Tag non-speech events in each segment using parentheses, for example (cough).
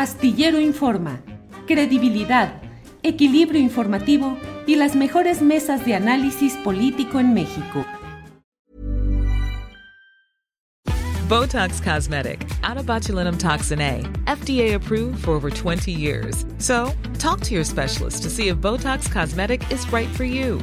Astillero Informa, credibilidad, equilibrio informativo y las mejores mesas de análisis político en México. Botox Cosmetic, out of botulinum toxin A, FDA approved for over 20 years. So, talk to your specialist to see if Botox Cosmetic is right for you.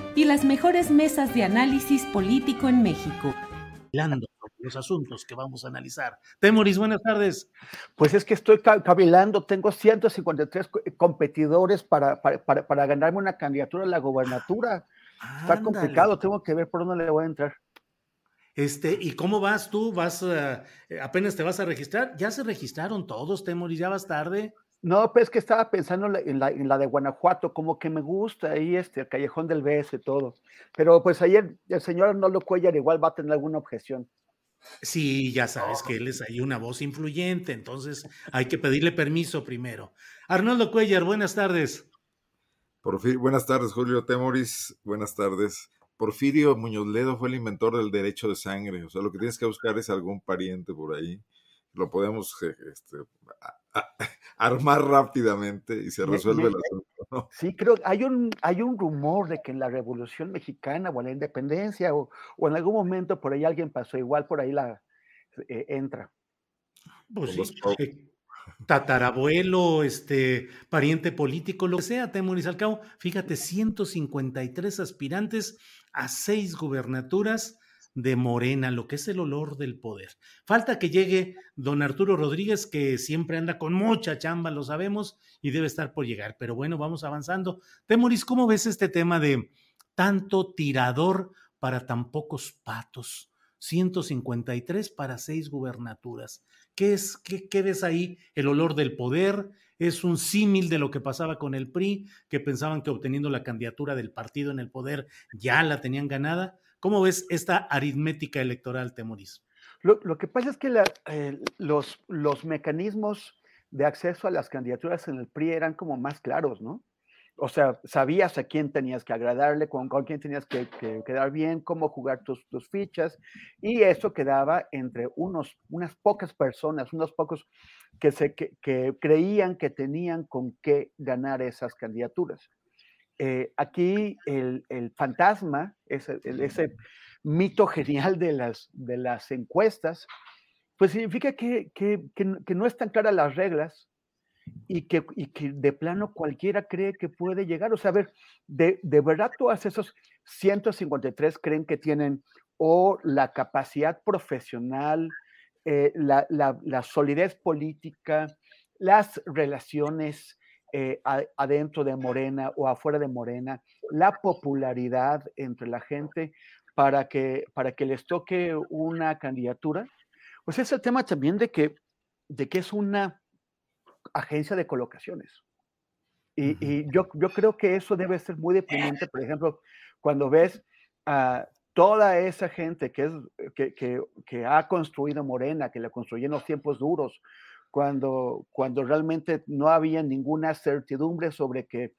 y las mejores mesas de análisis político en México. Los asuntos que vamos a analizar. Temoris, buenas tardes. Pues es que estoy ca- cavilando, tengo 153 co- competidores para, para, para- para ganarme una candidatura a la gobernatura. Está Ándale. complicado, tengo que ver por dónde le voy a entrar. Este, ¿y cómo vas tú? ¿Vas eh, apenas te vas a registrar? Ya se registraron todos, Temoris, ya vas tarde. No, pues es que estaba pensando en la, en de Guanajuato, como que me gusta ahí este, el Callejón del Beso y todo. Pero pues ayer el señor Arnoldo Cuellar igual va a tener alguna objeción. Sí, ya sabes que él es ahí una voz influyente, entonces hay que pedirle permiso primero. Arnoldo Cuellar, buenas tardes. Porfirio, buenas tardes, Julio Temoris. Buenas tardes. Porfirio Muñoz Ledo fue el inventor del derecho de sangre. O sea, lo que tienes que buscar es algún pariente por ahí. Lo podemos este, a- (laughs) armar rápidamente y se resuelve me- el asunto. ¿no? Sí, creo hay un, hay un rumor de que en la Revolución Mexicana o en la Independencia o, o en algún momento por ahí alguien pasó, igual por ahí la eh, entra. Pues sí, eh, tatarabuelo, este, pariente político, lo que sea, Temoris al cabo. Fíjate, 153 aspirantes a seis gubernaturas de Morena, lo que es el olor del poder. Falta que llegue don Arturo Rodríguez, que siempre anda con mucha chamba, lo sabemos, y debe estar por llegar. Pero bueno, vamos avanzando. Temoris, ¿cómo ves este tema de tanto tirador para tan pocos patos? 153 para seis gubernaturas. ¿Qué es, qué, qué ves ahí? El olor del poder, es un símil de lo que pasaba con el PRI, que pensaban que obteniendo la candidatura del partido en el poder ya la tenían ganada. ¿Cómo ves esta aritmética electoral, Temoris? Lo, lo que pasa es que eh, los, los mecanismos de acceso a las candidaturas en el PRI eran como más claros, ¿no? O sea, sabías a quién tenías que agradarle, con, con quién tenías que, que quedar bien, cómo jugar tus, tus fichas, y eso quedaba entre unos, unas pocas personas, unos pocos que, se, que, que creían que tenían con qué ganar esas candidaturas. Eh, aquí el, el fantasma, ese, el- ese mito genial de las, de las encuestas, pues significa que, que- que que no están claras las reglas y que, y que de plano cualquiera cree que puede llegar. O sea, a ver, de, de verdad todas esos 153 creen que tienen o la capacidad profesional, eh, la, la- la solidez política, las relaciones eh, adentro de Morena o afuera de Morena, la popularidad entre la gente para que, para que les toque una candidatura. Pues es el tema también de que, de que es una agencia de colocaciones. Y yo, yo creo que eso debe ser muy deprimente, por ejemplo, cuando ves a toda esa gente que, es, que, que- que ha construido Morena, que la construyó en los tiempos duros, cuando, cuando realmente no había ninguna certidumbre sobre que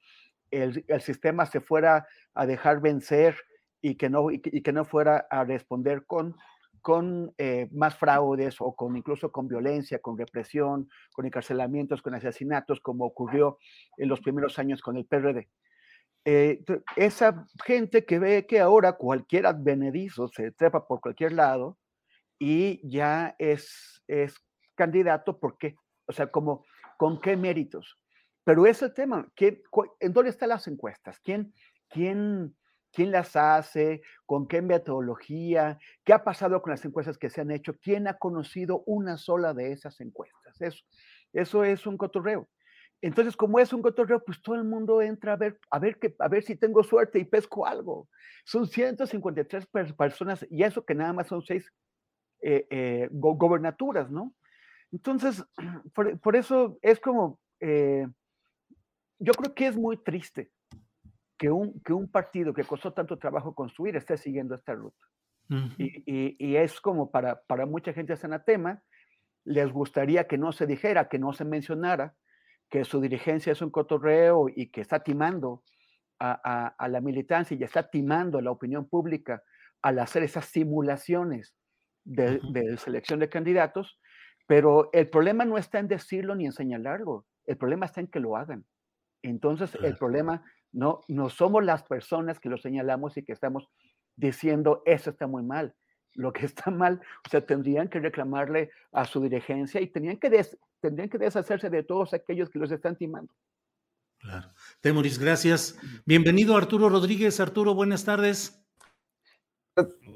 el, el sistema se fuera a dejar vencer y que no, y que, y que no fuera a responder con, con eh, más fraudes o con incluso con violencia, con represión, con encarcelamientos, con asesinatos, como ocurrió en los primeros años con el PRD. Eh, esa gente que ve que ahora cualquier advenedizo se trepa por cualquier lado y ya es, es candidato, ¿por qué? O sea, como, ¿con qué méritos? Pero es el tema, ¿quién, cu- ¿en dónde están las encuestas? ¿Quién, quién, quién las hace, con qué metodología, qué ha pasado con las encuestas que se han hecho, quién ha conocido una sola de esas encuestas. Eso, eso es un cotorreo. Entonces, como es un cotorreo, pues todo el mundo entra a ver, a ver, que, a ver si tengo suerte y pesco algo. Son 153 personas y eso que nada más son seis eh, eh, gobernaturas, ¿no? Entonces, (clears throat) por, eso es como, eh, yo creo que es muy triste que un, que un partido que costó tanto trabajo construir esté siguiendo esta ruta. y, y, es como para, para mucha gente es anatema, les gustaría que no se dijera, que no se mencionara, que su dirigencia es un cotorreo y que está timando a, la militancia y está timando a la opinión pública al hacer esas simulaciones de, selección de candidatos, pero el problema no está en decirlo ni en señalarlo, el problema está en que lo hagan. Entonces, el problema no, no somos las personas que lo señalamos y que estamos diciendo eso está muy mal. Lo que está mal, o sea, tendrían que reclamarle a su dirigencia y tenían que tendrían que deshacerse de todos aquellos que los están timando. Claro. Temoris, gracias. Bienvenido Arturo Rodríguez. Arturo, buenas tardes.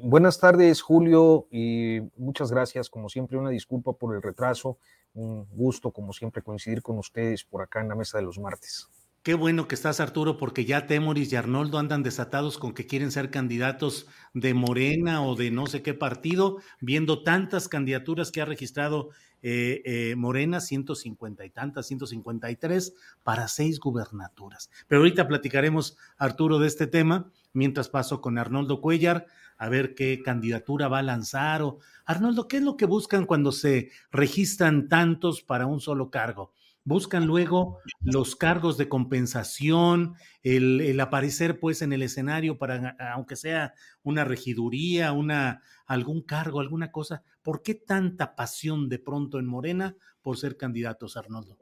Buenas tardes, Julio, y muchas gracias. Como siempre, una disculpa por el retraso. Un gusto, como siempre, coincidir con ustedes por acá en la mesa de los martes. Qué bueno que estás, Arturo, porque ya Temoris y Arnoldo andan desatados con que quieren ser candidatos de Morena o de no sé qué partido, viendo tantas candidaturas que ha registrado eh, eh, Morena, 150 y tantas, 153 para seis gubernaturas. Pero ahorita platicaremos, Arturo, de este tema, mientras paso con Arnoldo Cuellar a ver qué candidatura va a lanzar. O, Arnoldo, ¿qué es lo que buscan cuando se registran tantos para un solo cargo? buscan luego los cargos de compensación, el, aparecer pues en el escenario para, aunque sea una regiduría, una, algún cargo, alguna cosa. ¿Por qué tanta pasión de pronto en Morena por ser candidatos, Arnoldo?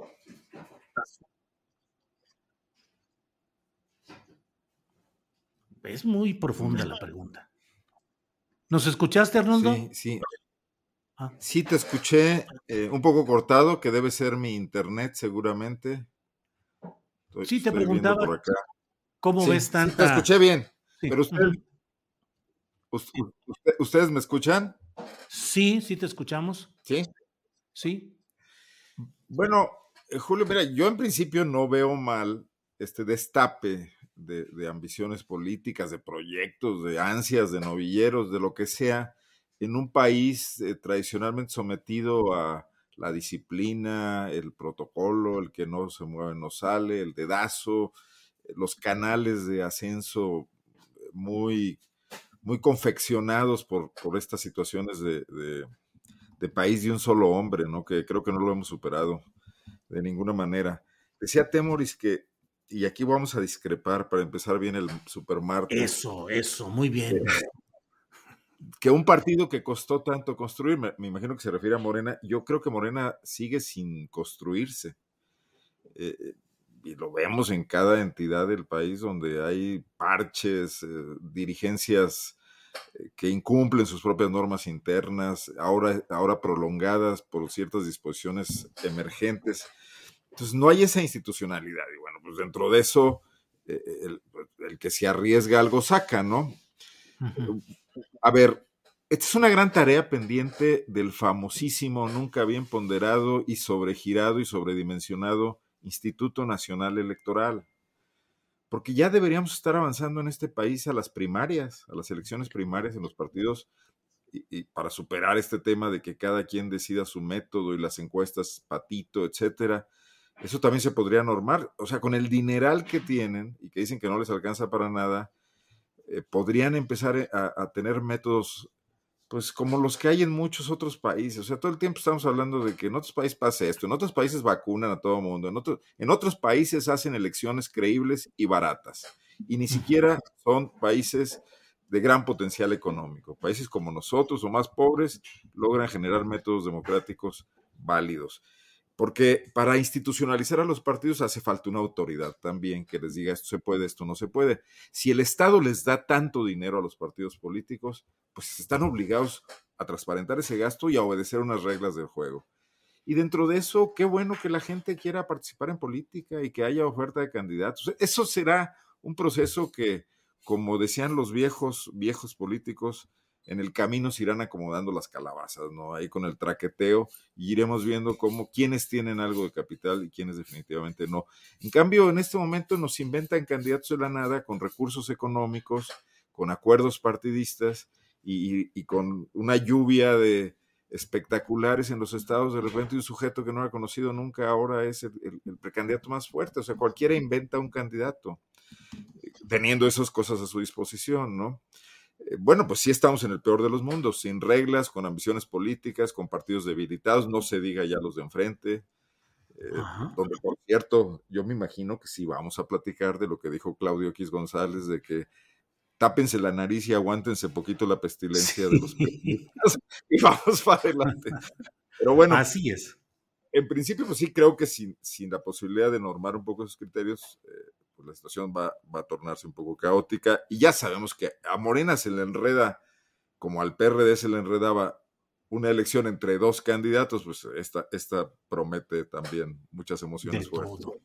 Es muy profunda la pregunta. ¿Nos escuchaste, Arnoldo? Sí, sí. Ah. Sí, te escuché eh, un poco cortado, que debe ser mi internet seguramente. sí, te preguntaba cómo ves tanta... Te escuché bien, pero ¿ustedes me escuchan? Sí, sí te escuchamos. Sí. Sí. Bueno, eh, Julio, mira, yo en principio no veo mal este destape de, de ambiciones políticas, de proyectos, de ansias, de novilleros, de lo que sea en un país eh, tradicionalmente sometido a la disciplina, el protocolo, el que no se mueve no sale, el dedazo, los canales de ascenso muy, muy confeccionados por, por estas situaciones de, de, país de un solo hombre, ¿no? que creo que no lo hemos superado de ninguna manera. Decía Temoris que, y aquí vamos a discrepar para empezar bien el supermartes. Eso, eso, muy bien. Eh, (laughs) que un partido que costó tanto construir, me, imagino que se refiere a Morena, yo creo que Morena sigue sin construirse. Eh, y lo vemos en cada entidad del país donde hay parches, eh, dirigencias eh, que incumplen sus propias normas internas, ahora, ahora prolongadas por ciertas disposiciones emergentes. Entonces no hay esa institucionalidad. Y bueno, pues dentro de eso, el, que se arriesga algo saca, ¿no? A ver, esta es una gran tarea pendiente del famosísimo, nunca bien ponderado y sobregirado y sobredimensionado Instituto Nacional Electoral. Porque ya deberíamos estar avanzando en este país a las primarias, a las elecciones primarias en los partidos, y, para superar este tema de que cada quien decida su método y las encuestas patito, etcétera. Eso también se podría normar. O sea, con el dineral que tienen y que dicen que no les alcanza para nada, eh, podrían empezar eh, a, tener métodos, pues como los que hay en muchos otros países. O sea, todo el tiempo estamos hablando de que en otros países pasa esto, en otros países vacunan a todo el mundo, en, en otros países hacen elecciones creíbles y baratas. Y ni siquiera son países de gran potencial económico. Países como nosotros o más pobres logran generar métodos democráticos válidos. Porque para institucionalizar a los partidos hace falta una autoridad también que les diga esto se puede, esto no se puede. Si el Estado les da tanto dinero a los partidos políticos, pues están obligados a transparentar ese gasto y a obedecer unas reglas del juego. Y dentro de eso, qué bueno que la gente quiera participar en política y que haya oferta de candidatos. Eso será un proceso que como decían los viejos, viejos políticos, en el camino se irán acomodando las calabazas, ¿no? Ahí con el traqueteo y iremos viendo cómo quienes tienen algo de capital y quienes definitivamente no. En cambio, en este momento nos inventan candidatos de la nada con recursos económicos, con acuerdos partidistas y, con una lluvia de espectaculares en los estados. De repente un sujeto que no ha conocido nunca ahora es el, el precandidato más fuerte. O sea, cualquiera inventa un candidato teniendo esas cosas a su disposición, ¿no? Eh, bueno, pues sí estamos en el peor de los mundos, sin reglas, con ambiciones políticas, con partidos debilitados, no se diga ya los de enfrente, eh, donde por cierto, yo me imagino que sí vamos a platicar de lo que dijo Claudio X González, de que tápense la nariz y aguántense poquito la pestilencia de los (laughs) y vamos para adelante. Pero bueno. Así es. En principio, pues sí creo que sin, sin la posibilidad de normar un poco esos criterios, eh, pues la situación va, a tornarse un poco caótica. Y ya sabemos que a Morena se le enreda, como al PRD se le enredaba una elección entre dos candidatos, pues esta, esta promete también muchas emociones de fuertes. Todo.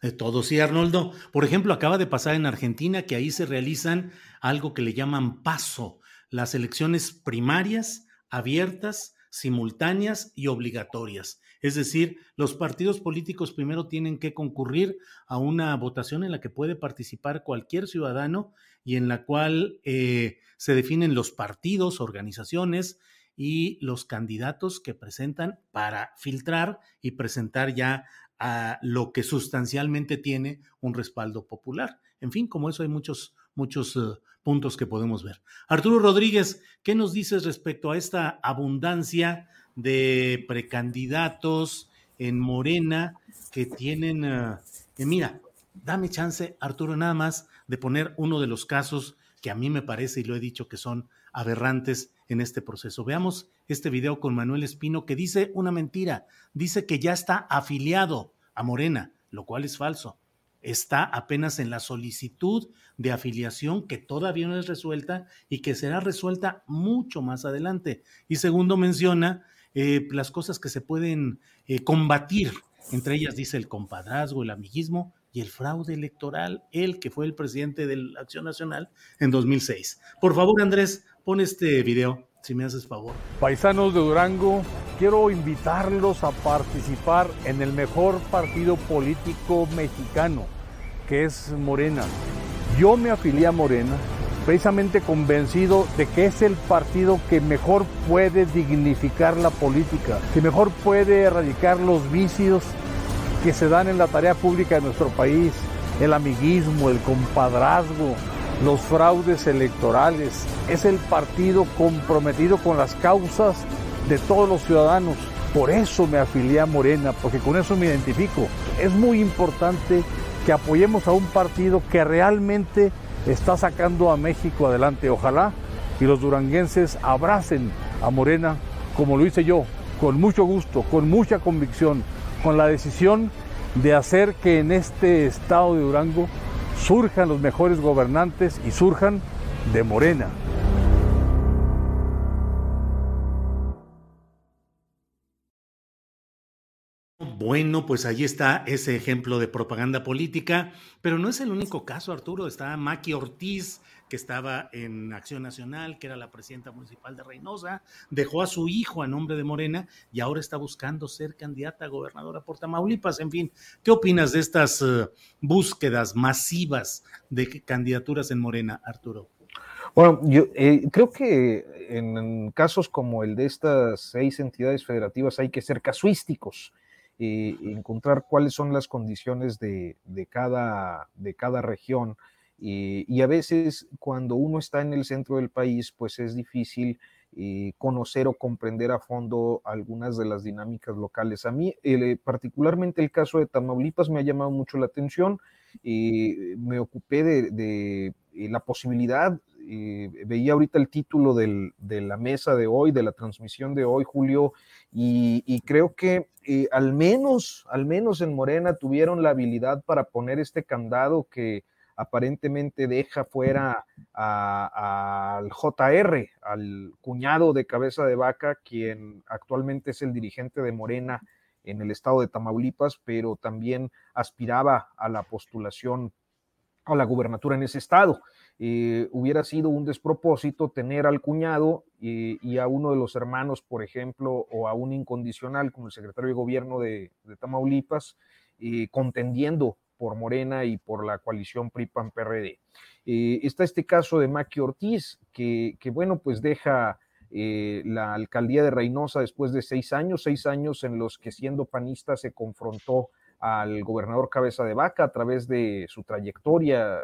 De todo, sí, Arnoldo. Por ejemplo, acaba de pasar en Argentina que ahí se realizan algo que le llaman paso, las elecciones primarias abiertas, simultáneas y obligatorias. Es decir, los partidos políticos primero tienen que concurrir a una votación en la que puede participar cualquier ciudadano y en la cual eh, se definen los partidos, organizaciones y los candidatos que presentan para filtrar y presentar ya a lo que sustancialmente tiene un respaldo popular. En fin, como eso hay muchos, muchos uh, puntos que podemos ver. Arturo Rodríguez, ¿qué nos dices respecto a esta abundancia de precandidatos en Morena que tienen, uh, mira, dame chance, Arturo, nada más de poner uno de los casos que a mí me parece, y lo he dicho, que son aberrantes en este proceso. Veamos este video con Manuel Espino que dice una mentira, dice que ya está afiliado a Morena, lo cual es falso. Está apenas en la solicitud de afiliación que todavía no es resuelta y que será resuelta mucho más adelante. Y segundo, menciona eh, las cosas que se pueden eh, combatir. Entre ellas dice el compadrazgo, el amiguismo y el fraude electoral, él que fue el presidente de la Acción Nacional en 2006. Por favor, Andrés, pon este video, si me haces favor. Paisanos de Durango, quiero invitarlos a participar en el mejor partido político mexicano, que es Morena. Yo me afilié a Morena precisamente convencido de que es el partido que mejor puede dignificar la política, que mejor puede erradicar los vicios que se dan en la tarea pública de nuestro país, el amiguismo, el compadrazgo, los fraudes electorales. Es el partido comprometido con las causas de todos los ciudadanos. Por eso me afilié a Morena, porque con eso me identifico. Es muy importante que apoyemos a un partido que realmente está sacando a México adelante. Ojalá y los duranguenses abracen a Morena como lo hice yo, con mucho gusto, con mucha convicción, con la decisión de hacer que en este estado de Durango surjan los mejores gobernantes y surjan de Morena. Bueno, pues ahí está ese ejemplo de propaganda política, pero no es el único caso, Arturo. Está Maki Ortiz, que estaba en Acción Nacional, que era la presidenta municipal de Reynosa, dejó a su hijo a nombre de Morena y ahora está buscando ser candidata a gobernadora por Tamaulipas. En fin, ¿qué opinas de estas uh, búsquedas masivas de candidaturas en Morena, Arturo? Bueno, yo eh, creo que en casos como el de estas seis entidades federativas hay que ser casuísticos eh, encontrar cuáles son las condiciones de, cada, de cada región. Eh, y a veces cuando uno está en el centro del país, pues es difícil eh, conocer o comprender a fondo algunas de las dinámicas locales. A mí, particularmente el caso de Tamaulipas me ha llamado mucho la atención. Me ocupé de, la posibilidad, veía ahorita el título de la mesa de hoy, de la transmisión de hoy, Julio, y, creo que eh, al menos, al menos en Morena tuvieron la habilidad para poner este candado que aparentemente deja fuera al JR, al cuñado de cabeza de vaca, quien actualmente es el dirigente de Morena en el estado de Tamaulipas, pero también aspiraba a la postulación a la gubernatura en ese estado. eh, hubiera sido un despropósito tener al cuñado y, a uno de los hermanos, por ejemplo, o a un incondicional como el secretario de gobierno de, Tamaulipas, eh, contendiendo por Morena y por la coalición PRI-PAN-PRD. Eh, está este caso de Maqui Ortiz, que, bueno, pues deja la alcaldía de Reynosa después de seis años, seis años en los que siendo panista se confrontó al gobernador Cabeza de Vaca a través de su trayectoria.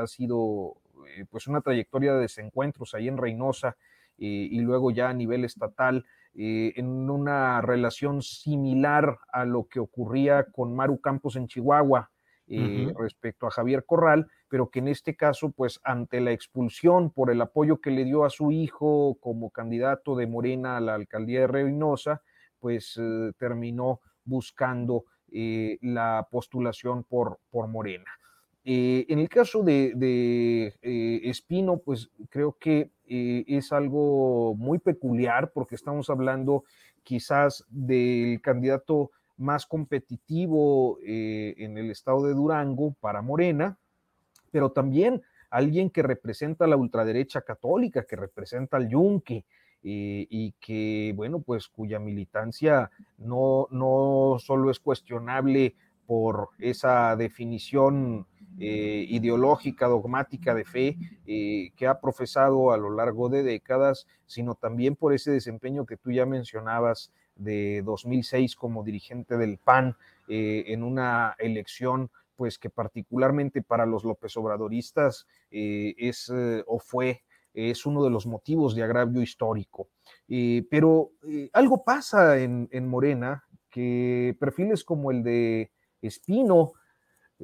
ha sido eh, pues una trayectoria de desencuentros ahí en Reynosa eh, y luego ya a nivel estatal eh, en una relación similar a lo que ocurría con Maru Campos en Chihuahua respecto a Javier Corral, pero que en este caso, pues ante la expulsión por el apoyo que le dio a su hijo como candidato de Morena a la alcaldía de Reynosa, pues terminó buscando la postulación por, por Morena. Eh, en el caso de, eh, Espino, pues creo que eh, es algo muy peculiar porque estamos hablando quizás del candidato más competitivo en el estado de Durango para Morena, pero también alguien que representa la ultraderecha católica, que representa al Yunque. y que, bueno, pues cuya militancia no, no solo es cuestionable por esa definición eh, ideológica, dogmática de fe eh, que ha profesado a lo largo de décadas, sino también por ese desempeño que tú ya mencionabas de 2006 como dirigente del PAN eh, en una elección pues que particularmente para los López Obradoristas es o fue es uno de los motivos de agravio histórico. pero algo pasa en, en, Morena, que perfiles como el de Espino,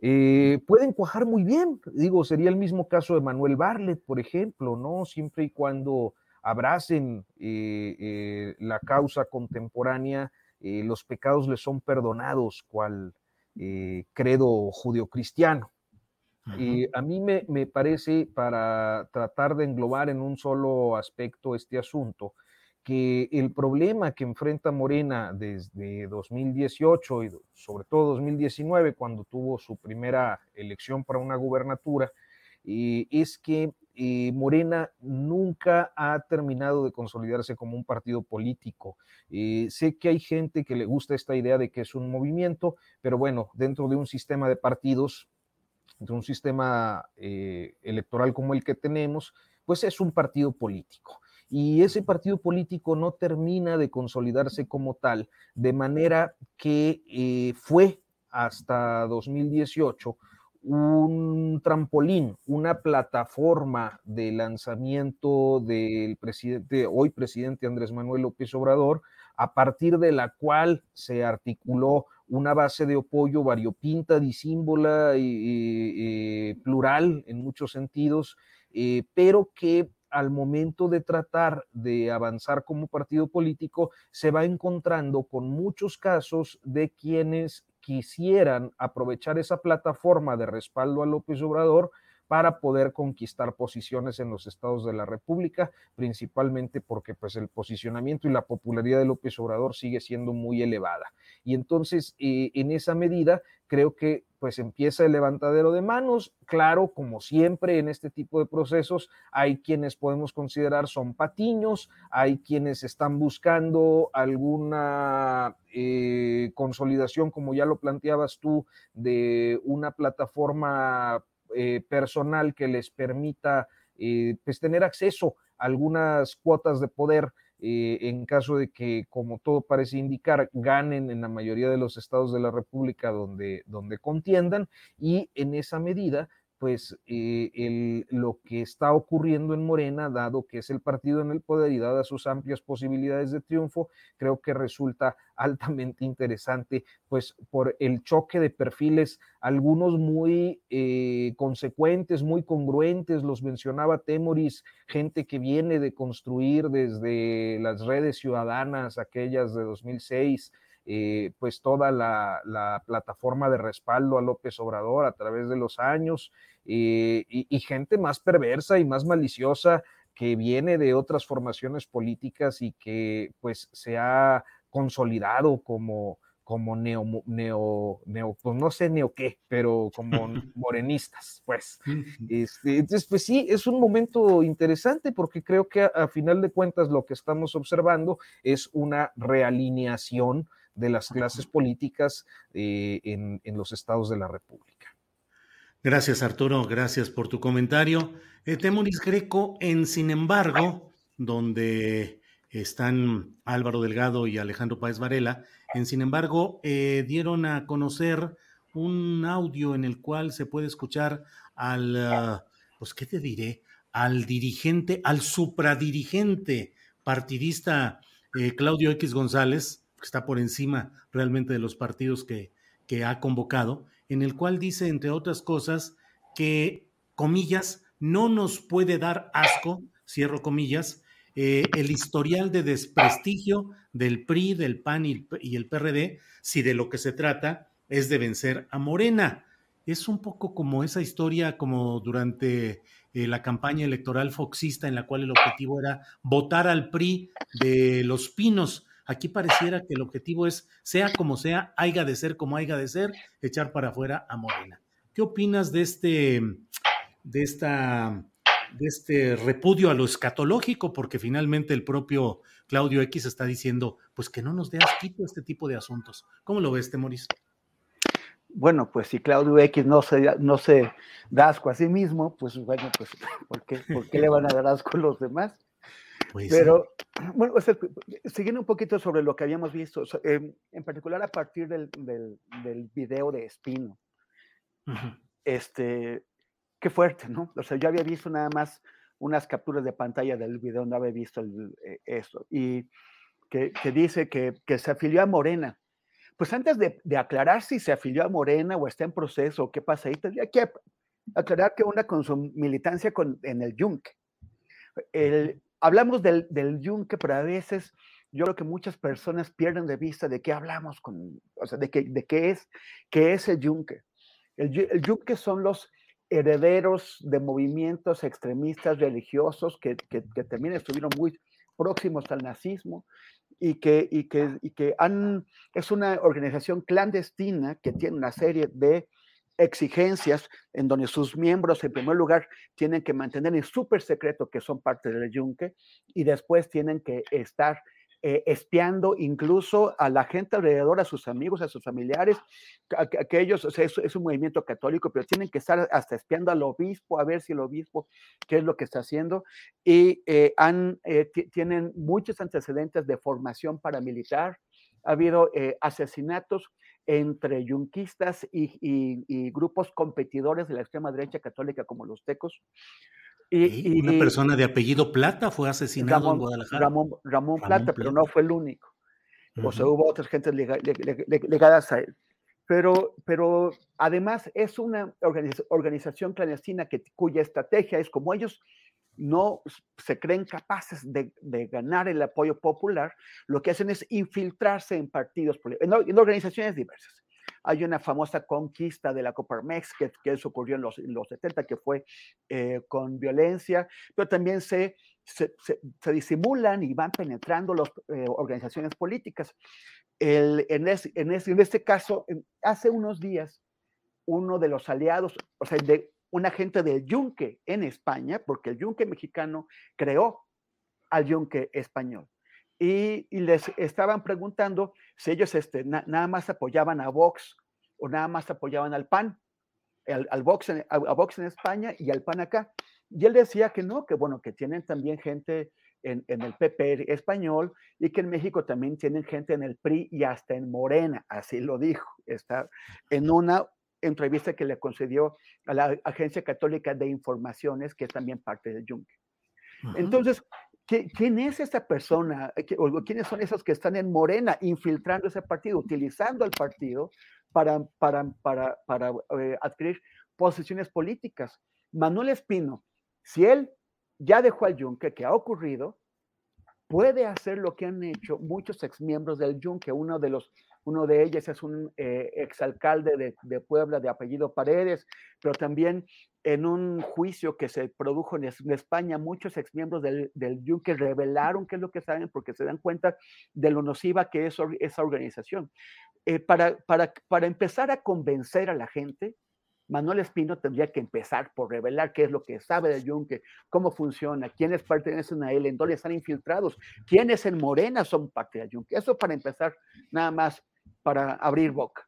eh, pueden cuajar muy bien. Digo, sería el mismo caso de Manuel Barlet, por ejemplo, ¿no? Siempre y cuando abracen eh, eh, la causa contemporánea, los pecados les son perdonados, cual credo judio-cristiano. a mí me, me, parece, para tratar de englobar en un solo aspecto este asunto, que el problema que enfrenta Morena desde 2018 y sobre todo 2019, cuando tuvo su primera elección para una gubernatura, eh, es que eh, Morena nunca ha terminado de consolidarse como un partido político. Eh, sé que hay gente que le gusta esta idea de que es un movimiento, pero bueno, dentro de un sistema de partidos, de un sistema electoral como el que tenemos, pues es un partido político y ese partido político no termina de consolidarse como tal, de manera que eh, fue hasta 2018 un trampolín, una plataforma de lanzamiento del presidente, hoy presidente Andrés Manuel López Obrador, a partir de la cual se articuló una base de apoyo variopinta, disímbola y, plural en muchos sentidos, eh, pero que al momento de tratar de avanzar como partido político, se va encontrando con muchos casos de quienes quisieran aprovechar esa plataforma de respaldo a López Obrador para poder conquistar posiciones en los estados de la República, principalmente porque pues el posicionamiento y la popularidad de López Obrador sigue siendo muy elevada. Y entonces, eh, en esa medida, creo que pues empieza el levantadero de manos. Claro, como siempre en este tipo de procesos, hay quienes podemos considerar son patiños, hay quienes están buscando alguna eh, consolidación, como ya lo planteabas tú, de una plataforma eh, personal que les permita eh, pues tener acceso a algunas cuotas de poder eh, en caso de que, como todo parece indicar, ganen en la mayoría de los estados de la República donde, donde contiendan y en esa medida pues eh, lo que está ocurriendo en Morena, dado que es el partido en el poder y dadas sus amplias posibilidades de triunfo, creo que resulta (laughs) altamente interesante, pues por el choque de perfiles, algunos muy eh, consecuentes, muy congruentes, los mencionaba Temoris, gente que viene de construir desde las redes ciudadanas, aquellas de 2006, eh, pues toda la, plataforma de respaldo a López Obrador a través de los años eh, y, gente más perversa y más maliciosa que viene de otras formaciones políticas y que pues se ha consolidado como, como neo, neo, neo, pues no sé neo qué, pero como (laughs) morenistas, pues. Este, entonces, pues sí, es un momento interesante porque creo que a, final de cuentas lo que estamos observando es una realineación de las clases políticas eh, en, en, los estados de la República. Gracias, Arturo. Gracias por tu comentario. Eh, Temoris Greco, en Sin embargo, donde están Álvaro Delgado y Alejandro Páez Varela, en sin embargo, eh, dieron a conocer un audio en el cual se puede escuchar al, pues, ¿qué te diré? Al dirigente, al supradirigente partidista eh, Claudio X González, está por encima realmente de los partidos que, que ha convocado, en el cual dice, entre otras cosas, que, comillas, no nos puede dar asco, cierro comillas, eh, el historial de desprestigio del PRI, del PAN y, el PRD, si de lo que se trata es de vencer a Morena. Es un poco como esa historia como durante eh, la campaña electoral foxista en la cual el objetivo era votar al PRI de los pinos. Aquí pareciera que el objetivo es, sea como sea, haya de ser como haya de ser, echar para afuera a Morena. ¿Qué opinas de este, de esta de este repudio a lo escatológico, porque finalmente el propio Claudio X está diciendo, pues que no nos dé asquito este tipo de asuntos. ¿Cómo lo ves, Temoris? Bueno, pues si Claudio X no se, no se da asco a sí mismo, pues bueno, pues (laughs) ¿por qué, ¿por qué le van a dar asco a los demás? Pues, Pero, (clears throat) bueno, siguiendo un poquito sobre lo que habíamos visto, em, en particular a partir del, del, video de Espino, este, qué fuerte, ¿no? O sea, yo había visto nada más unas capturas de pantalla del video, no había visto el, eh, esto, y que, dice que, se afilió a Morena. Pues antes de, aclarar si se afilió a Morena o está en proceso o qué pasa ahí, tendría que aclarar que una con su militancia con, en el Yunque. El, hablamos del, del Yunque, pero a veces yo creo que muchas personas pierden de vista de qué hablamos, con, o sea, de qué, de qué, es, qué es el Yunque. El, el Yunque son los herederos de movimientos extremistas religiosos que, también estuvieron muy próximos al nazismo y que, y que, y que han, es una organización clandestina que tiene una serie de exigencias en donde sus miembros, en primer lugar, tienen que mantener en súper secreto que son parte del yunque y después tienen que estar eh, espiando incluso a la gente alrededor, a sus amigos, a sus familiares, que ellos, o sea, es, un movimiento católico, pero tienen que estar hasta espiando al obispo, a ver si el obispo, qué es lo que está haciendo, y eh, han, eh, tienen muchos antecedentes de formación paramilitar, ha habido asesinatos entre yunquistas y, grupos competidores de la extrema derecha católica como los tecos. Y, una persona de apellido Plata fue asesinado en Guadalajara. Ramón, Plata, pero no fue el único. O sea, hubo otras gentes ligadas a él. Pero, pero además es una organización clandestina que, cuya estrategia es como ellos no se creen capaces de, ganar el apoyo popular, lo que hacen es infiltrarse en partidos, en organizaciones diversas. Hay una famosa conquista de la Coparmex que, que eso ocurrió en los, los 70, que fue eh, con violencia, pero también se, se, se, disimulan y van penetrando las eh, organizaciones políticas. El, en, en, en, este caso, hace unos días, uno de los aliados, o sea, de un agente del Yunque en España, porque el Yunque mexicano creó al Yunque español y, les estaban preguntando si ellos este, nada más apoyaban a Vox o nada más apoyaban al PAN, al, Vox en, a, Vox en España y al PAN acá. Y él decía que no, que bueno, que tienen también gente en, en, el PP español y que en México también tienen gente en el PRI y hasta en Morena, así lo dijo, está en una entrevista que le concedió a la Agencia Católica de Informaciones, que es también parte del Yunque. Entonces, ¿Quién es esta persona? ¿O quiénes son esos que están en Morena infiltrando ese partido, utilizando al partido para, para, para, para eh, adquirir posiciones políticas? Manuel Espino, si él ya dejó al Yunque, que ha ocurrido, puede hacer lo que han hecho muchos exmiembros del Yunque. Uno de, los, uno de ellos es un eh, exalcalde de, Puebla de apellido Paredes, pero también en un juicio que se produjo en, España, muchos exmiembros del, del Yunque revelaron qué es lo que saben porque se dan cuenta de lo nociva que es esa organización. Eh, para, para, para empezar a convencer a la gente, Manuel Espino tendría que empezar por revelar qué es lo que sabe del Yunque, cómo funciona, quiénes pertenecen a él, en dónde están infiltrados, quiénes en Morena son parte del Yunque. Eso para empezar, nada más para abrir boca.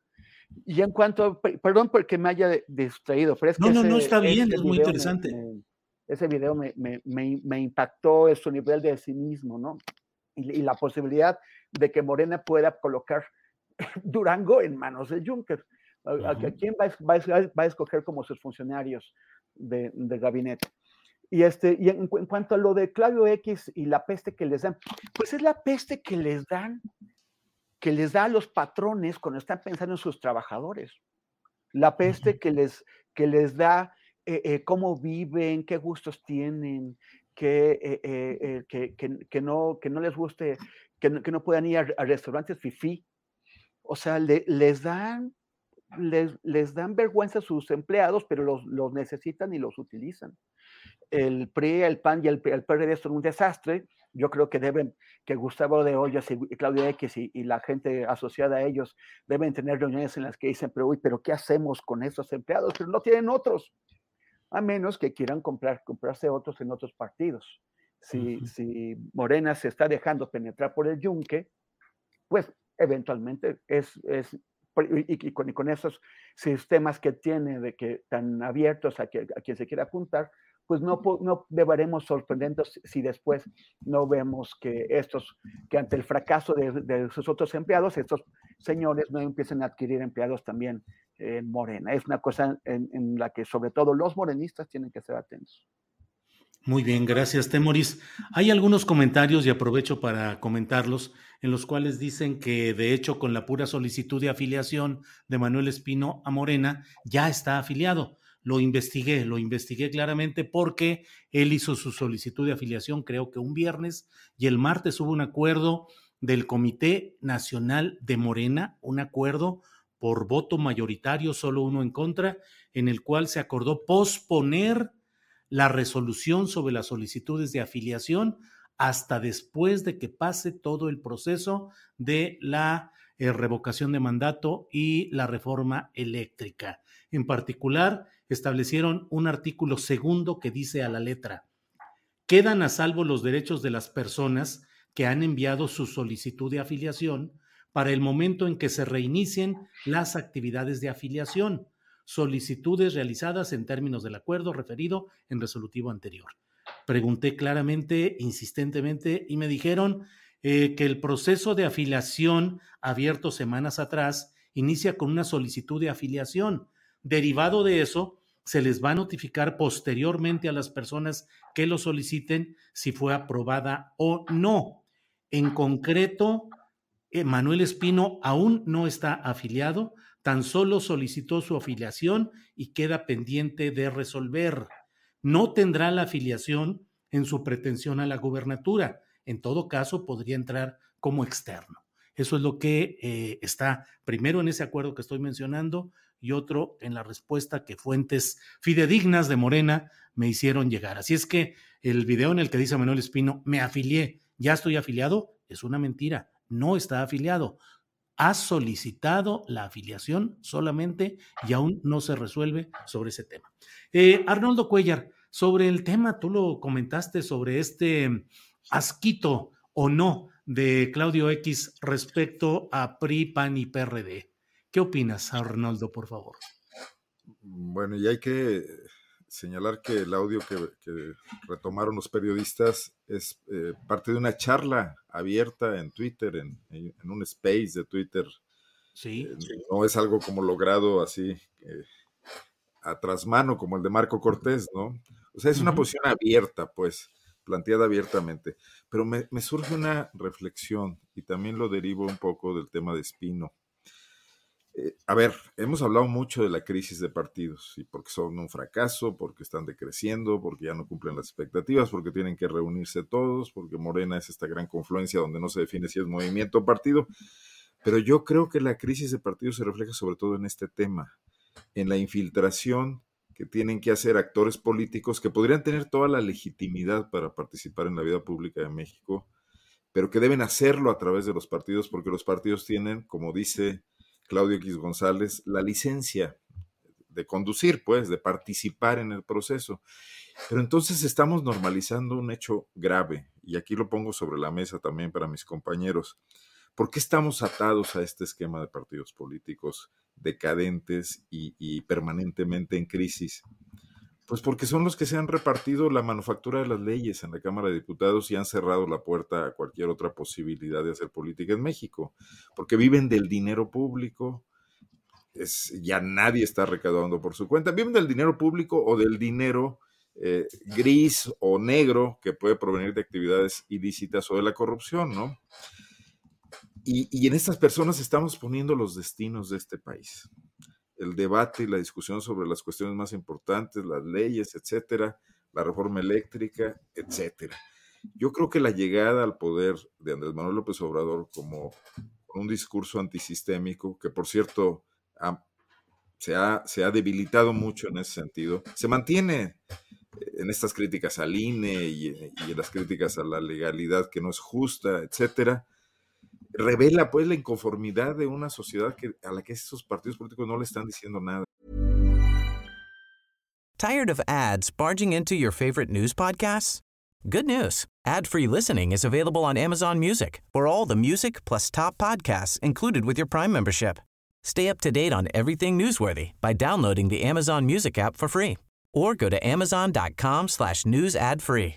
Y en cuanto, perdón porque me haya distraído, pero es que... No, no, no, está bien, es muy interesante. ese video me, me, me, impactó en su nivel de cinismo, ¿no? Y, y, la posibilidad de que Morena pueda colocar (laughs) Durango en manos de Juncker. ¿A, quién va, va, a escoger como sus funcionarios de, gabinete? Y, este, y en, cuanto a lo de Claudio X y la peste que les dan, pues es la peste que les dan, que les da a los patrones cuando están pensando en sus trabajadores. La peste que les, que les da eh, eh, cómo viven, qué gustos tienen, que, eh, que, que, no, que no les guste, que no, que no puedan ir a, a restaurantes fifí. O sea, le, les dan les, les dan vergüenza a sus empleados, pero los, los, necesitan y los utilizan. El PRI, el PAN y el, el PRD son un desastre. Yo creo que deben, que Gustavo de Ollas y Claudia X y, y, la gente asociada a ellos deben tener reuniones en las que dicen, pero uy, pero ¿qué hacemos con estos empleados? Pero no tienen otros, a menos que quieran comprar, comprarse otros en otros partidos. Si, si Morena se está dejando penetrar por el yunque, pues eventualmente es, es y, con, esos sistemas que tiene de que tan abiertos a, que, a quien se quiera apuntar, pues no, no deberemos sorprendernos si después no vemos que estos, que ante el fracaso de, sus otros empleados, estos señores no empiecen a adquirir empleados también en Morena. Es una cosa en, en la que sobre todo los morenistas tienen que ser atentos. Muy bien, gracias, Temoris. Hay algunos comentarios y aprovecho para comentarlos, en los cuales dicen que de hecho con la pura solicitud de afiliación de Manuel Espino a Morena ya está afiliado. Lo investigué, lo investigué claramente porque él hizo su solicitud de afiliación creo que un viernes y el martes hubo un acuerdo del Comité Nacional de Morena, un acuerdo por voto mayoritario, solo uno en contra, en el cual se acordó posponer la resolución sobre las solicitudes de afiliación hasta después de que pase todo el proceso de la eh, revocación de mandato y la reforma eléctrica. En particular, establecieron un artículo segundo que dice a la letra, quedan a salvo los derechos de las personas que han enviado su solicitud de afiliación para el momento en que se reinicien las actividades de afiliación solicitudes realizadas en términos del acuerdo referido en resolutivo anterior. Pregunté claramente, insistentemente, y me dijeron eh, que el proceso de afiliación abierto semanas atrás inicia con una solicitud de afiliación. Derivado de eso, se les va a notificar posteriormente a las personas que lo soliciten si fue aprobada o no. En concreto, eh, Manuel Espino aún no está afiliado, tan solo solicitó su afiliación y queda pendiente de resolver. No tendrá la afiliación en su pretensión a la gubernatura. En todo caso, podría entrar como externo. Eso es lo que eh, está primero en ese acuerdo que estoy mencionando y otro en la respuesta que fuentes fidedignas de Morena me hicieron llegar. Así es que el video en el que dice Manuel Espino, me afilié, ya estoy afiliado, es una mentira. No está afiliado ha solicitado la afiliación solamente y aún no se resuelve sobre ese tema. Eh, Arnoldo Cuellar, sobre el tema, tú lo comentaste sobre este asquito o no de Claudio X respecto a PRI, PAN y PRD. ¿Qué opinas, Arnoldo, por favor? Bueno, y hay que señalar que el audio que, retomaron los periodistas es eh, parte de una charla abierta en Twitter, en, un space de Twitter. Sí. Eh, no es algo como logrado así eh, a trasmano como el de Marco Cortés, ¿no? O sea, es una posición abierta, pues, planteada abiertamente. Pero me, me surge una reflexión y también lo derivo un poco del tema de Espino. Eh, a ver, hemos hablado mucho de la crisis de partidos y porque son un fracaso, porque están decreciendo, porque ya no cumplen las expectativas, porque tienen que reunirse todos, porque Morena es esta gran confluencia donde no se define si es movimiento o partido. Pero yo creo que la crisis de partidos se refleja sobre todo en este tema, en la infiltración que tienen que hacer actores políticos que podrían tener toda la legitimidad para participar en la vida pública de México, pero que deben hacerlo a través de los partidos, porque los partidos tienen, como dice Claudio X González, la licencia de conducir, pues, de participar en el proceso. Pero entonces estamos normalizando un hecho grave, y aquí lo pongo sobre la mesa también para mis compañeros. ¿Por qué estamos atados a este esquema de partidos políticos decadentes y, permanentemente en crisis? Pues porque son los que se han repartido la manufactura de las leyes en la Cámara de Diputados y han cerrado la puerta a cualquier otra posibilidad de hacer política en México, porque viven del dinero público, es, ya nadie está recaudando por su cuenta, viven del dinero público o del dinero eh, gris o negro que puede provenir de actividades ilícitas o de la corrupción, ¿no? Y, en estas personas estamos poniendo los destinos de este país. El debate y la discusión sobre las cuestiones más importantes, las leyes, etcétera, la reforma eléctrica, etcétera. Yo creo que la llegada al poder de Andrés Manuel López Obrador como un discurso antisistémico, que por cierto se, ha, se ha debilitado mucho en ese sentido, se mantiene en estas críticas al INE y en las críticas a la legalidad que no es justa, etcétera, revela pues la inconformidad de una sociedad que, a la que esos partidos políticos no le están diciendo nada. Tired of ads barging into your favorite news podcasts? Good news. Ad-free listening is available on Amazon Music. For all the music plus top podcasts included with your Prime membership. Stay up to date on everything newsworthy by downloading the Amazon Music app for free or go to amazon.com slash news ad free.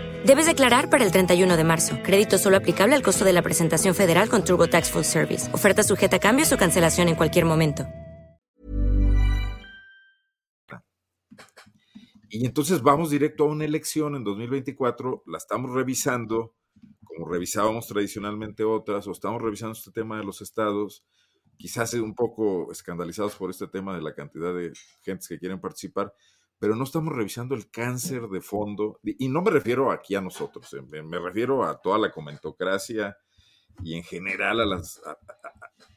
Debes declarar para el 31 de marzo. Crédito solo aplicable al costo de la presentación federal con Turbo Tax Full Service. Oferta sujeta a cambios o cancelación en cualquier momento. Y entonces vamos directo a una elección en 2024, la estamos revisando, como revisábamos tradicionalmente otras, o estamos revisando este tema de los estados, quizás un poco escandalizados por este tema de la cantidad de gentes que quieren participar, pero no estamos revisando el cáncer de fondo, y no me refiero aquí a nosotros, eh, me, refiero a toda la comentocracia y en general a las,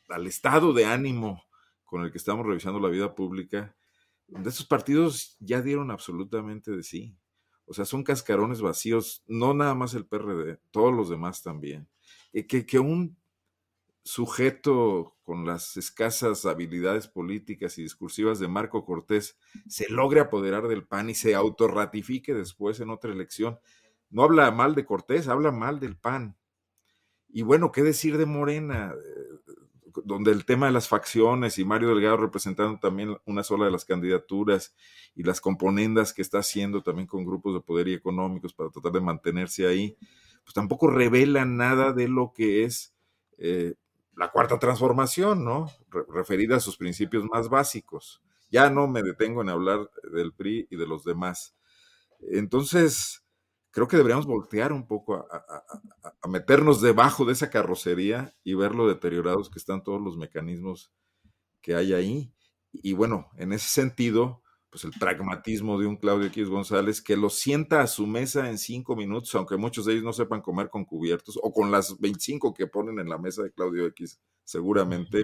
al estado de ánimo con el que estamos revisando la vida pública, donde estos partidos ya dieron absolutamente de sí. O sea, son cascarones vacíos, no nada más el PRD, todos los demás también. Que, que un sujeto con las escasas habilidades políticas y discursivas de Marco Cortés se logre apoderar del PAN y se autorratifique después en otra elección. No habla mal de Cortés, habla mal del PAN. Y bueno, ¿qué decir de Morena? Eh, donde el tema de las facciones y Mario Delgado representando también una sola de las candidaturas y las componendas que está haciendo también con grupos de poder y económicos para tratar de mantenerse ahí, pues tampoco revela nada de lo que es eh, la cuarta transformación, ¿no? referida a sus principios más básicos. Ya no me detengo en hablar del PRI y de los demás. Entonces, creo que deberíamos voltear un poco a, meternos debajo de esa carrocería y ver lo deteriorados que están todos los mecanismos que hay ahí. Y bueno, en ese sentido, pues el pragmatismo de un Claudio X González que lo sienta a su mesa en cinco minutos, aunque muchos de ellos no sepan comer con cubiertos, o con las 25 que ponen en la mesa de Claudio X, seguramente,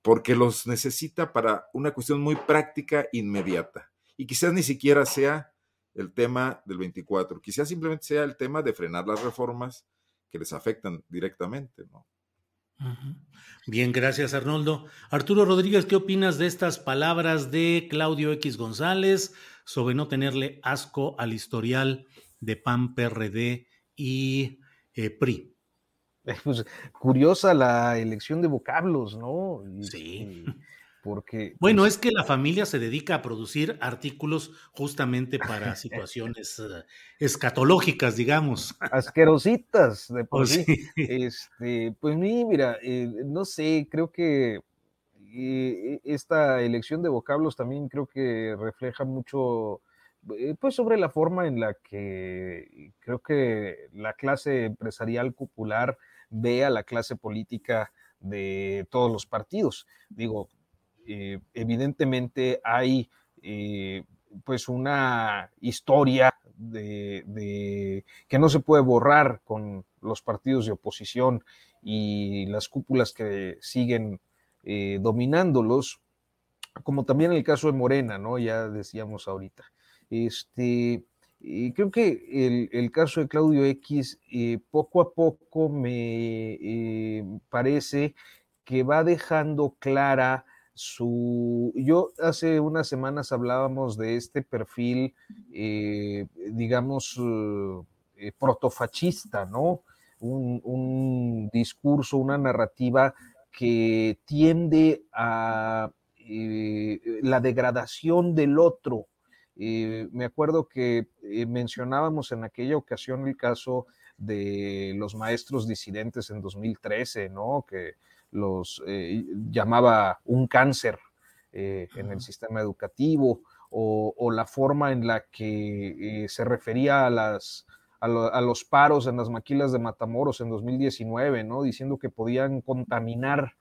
porque los necesita para una cuestión muy práctica, inmediata. Y quizás ni siquiera sea el tema del 24, quizás simplemente sea el tema de frenar las reformas que les afectan directamente, ¿no? Bien, gracias Arnoldo. Arturo Rodríguez, ¿qué opinas de estas palabras de Claudio X González sobre no tenerle asco al historial de PAN, PRD y eh, PRI? (laughs) Pues curiosa la elección de vocablos, ¿no? sí. Porque, bueno, pues es que la familia se dedica a producir artículos justamente para situaciones eh, escatológicas, digamos. (laughs) Asquerositas, de por oh, sí. Este, pues mira, eh, no sé, creo que eh, esta elección de vocablos también creo que refleja mucho eh, pues sobre la forma en la que creo que la clase empresarial popular ve a la clase política de todos los partidos. Digo, eh, evidentemente hay eh, pues una historia de, que no se puede borrar con los partidos de oposición y las cúpulas que siguen dominándolos, como también el caso de Morena, ¿no? Ya decíamos ahorita. Este, creo que el, caso de Claudio X eh, poco a poco me eh, parece que va dejando clara su... Yo hace unas semanas hablábamos de este perfil, eh, digamos, protofachista, ¿no? un, discurso, una narrativa que tiende a la degradación del otro, eh, me acuerdo que eh, mencionábamos en aquella ocasión el caso de los maestros disidentes en 2013, ¿no? Que los eh, llamaba un cáncer en el sistema educativo o, la forma en la que se refería a, las, a, los paros en las maquilas de Matamoros en 2019, ¿no? Diciendo que podían contaminar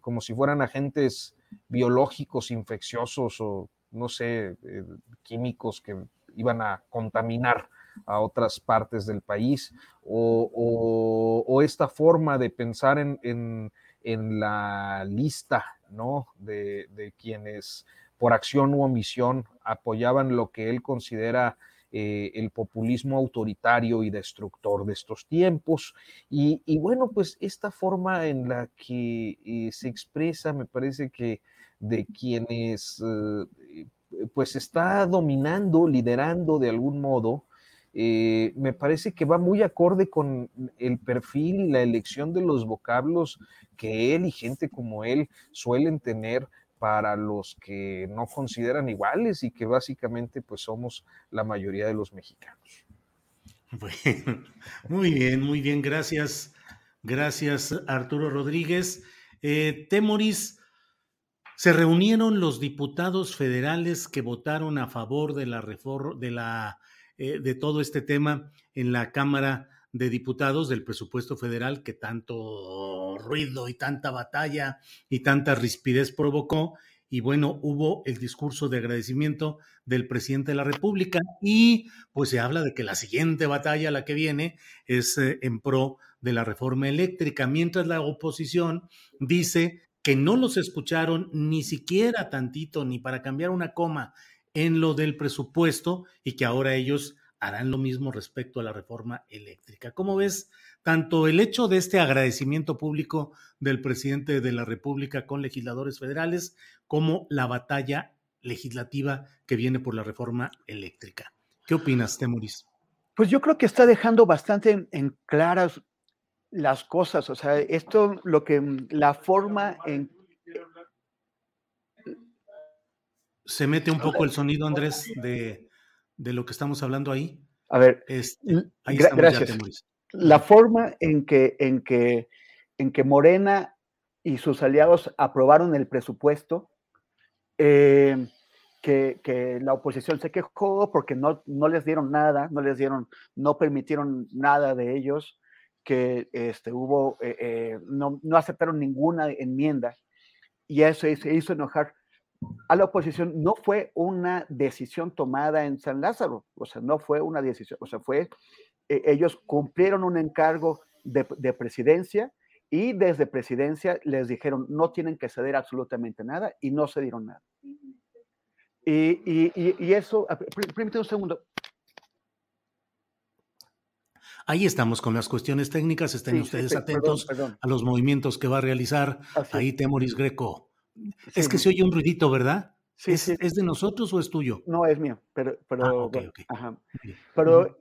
como si fueran agentes biológicos infecciosos o no sé, eh, químicos que iban a contaminar a otras partes del país, o, esta forma de pensar en, la lista ¿no? de, quienes por acción u omisión apoyaban lo que él considera eh, el populismo autoritario y destructor de estos tiempos. Y, bueno, pues esta forma en la que eh, se expresa, me parece que de quienes eh, pues está dominando, liderando de algún modo, eh, me parece que va muy acorde con el perfil y la elección de los vocablos que él y gente como él suelen tener para los que no consideran iguales y que básicamente pues somos la mayoría de los mexicanos. (laughs) Muy bien, muy bien, gracias. Gracias, Arturo Rodríguez. Eh, Temoris, se reunieron los diputados federales que votaron a favor de la reforma de la eh, de todo este tema en la Cámara de Diputados del presupuesto federal que tanto ruido y tanta batalla y tanta rispidez provocó. Y bueno, hubo el discurso de agradecimiento del presidente de la República y pues se habla de que la siguiente batalla, la que viene, es eh, en pro de la reforma eléctrica, mientras la oposición dice que no los escucharon ni siquiera tantito, ni para cambiar una coma en lo del presupuesto y que ahora ellos harán lo mismo respecto a la reforma eléctrica. ¿Cómo ves tanto el hecho de este agradecimiento público del presidente de la República con legisladores federales como la batalla legislativa que viene por la reforma eléctrica? ¿Qué opinas, Temuris? Pues yo creo que está dejando bastante en claras las cosas, o sea, esto, lo que, la forma en... Se mete un poco el sonido, Andrés, de, lo que estamos hablando ahí. A ver, este, ahí gracias. la forma en que, en, que, en que Morena y sus aliados aprobaron el presupuesto, eh, que, que, la oposición se quejó porque no, no les dieron nada, no les dieron, no permitieron nada de ellos que este, hubo, eh, eh, no, no, aceptaron ninguna enmienda y eso se hizo enojar a la oposición. No fue una decisión tomada en San Lázaro, o sea, no fue una decisión, o sea, fue, eh, ellos cumplieron un encargo de, de, presidencia y desde presidencia les dijeron no tienen que ceder absolutamente nada y no cedieron nada. Y, y, y, eso, permíteme un segundo, Ahí estamos con las cuestiones técnicas. Estén ustedes atentos a los movimientos que va a realizar ahí Temoris Greco. Es que se oye un ruidito, ¿verdad? Sí, ¿Es, ¿Es, de nosotros o es tuyo? No, es mío, pero, pero, ah, pero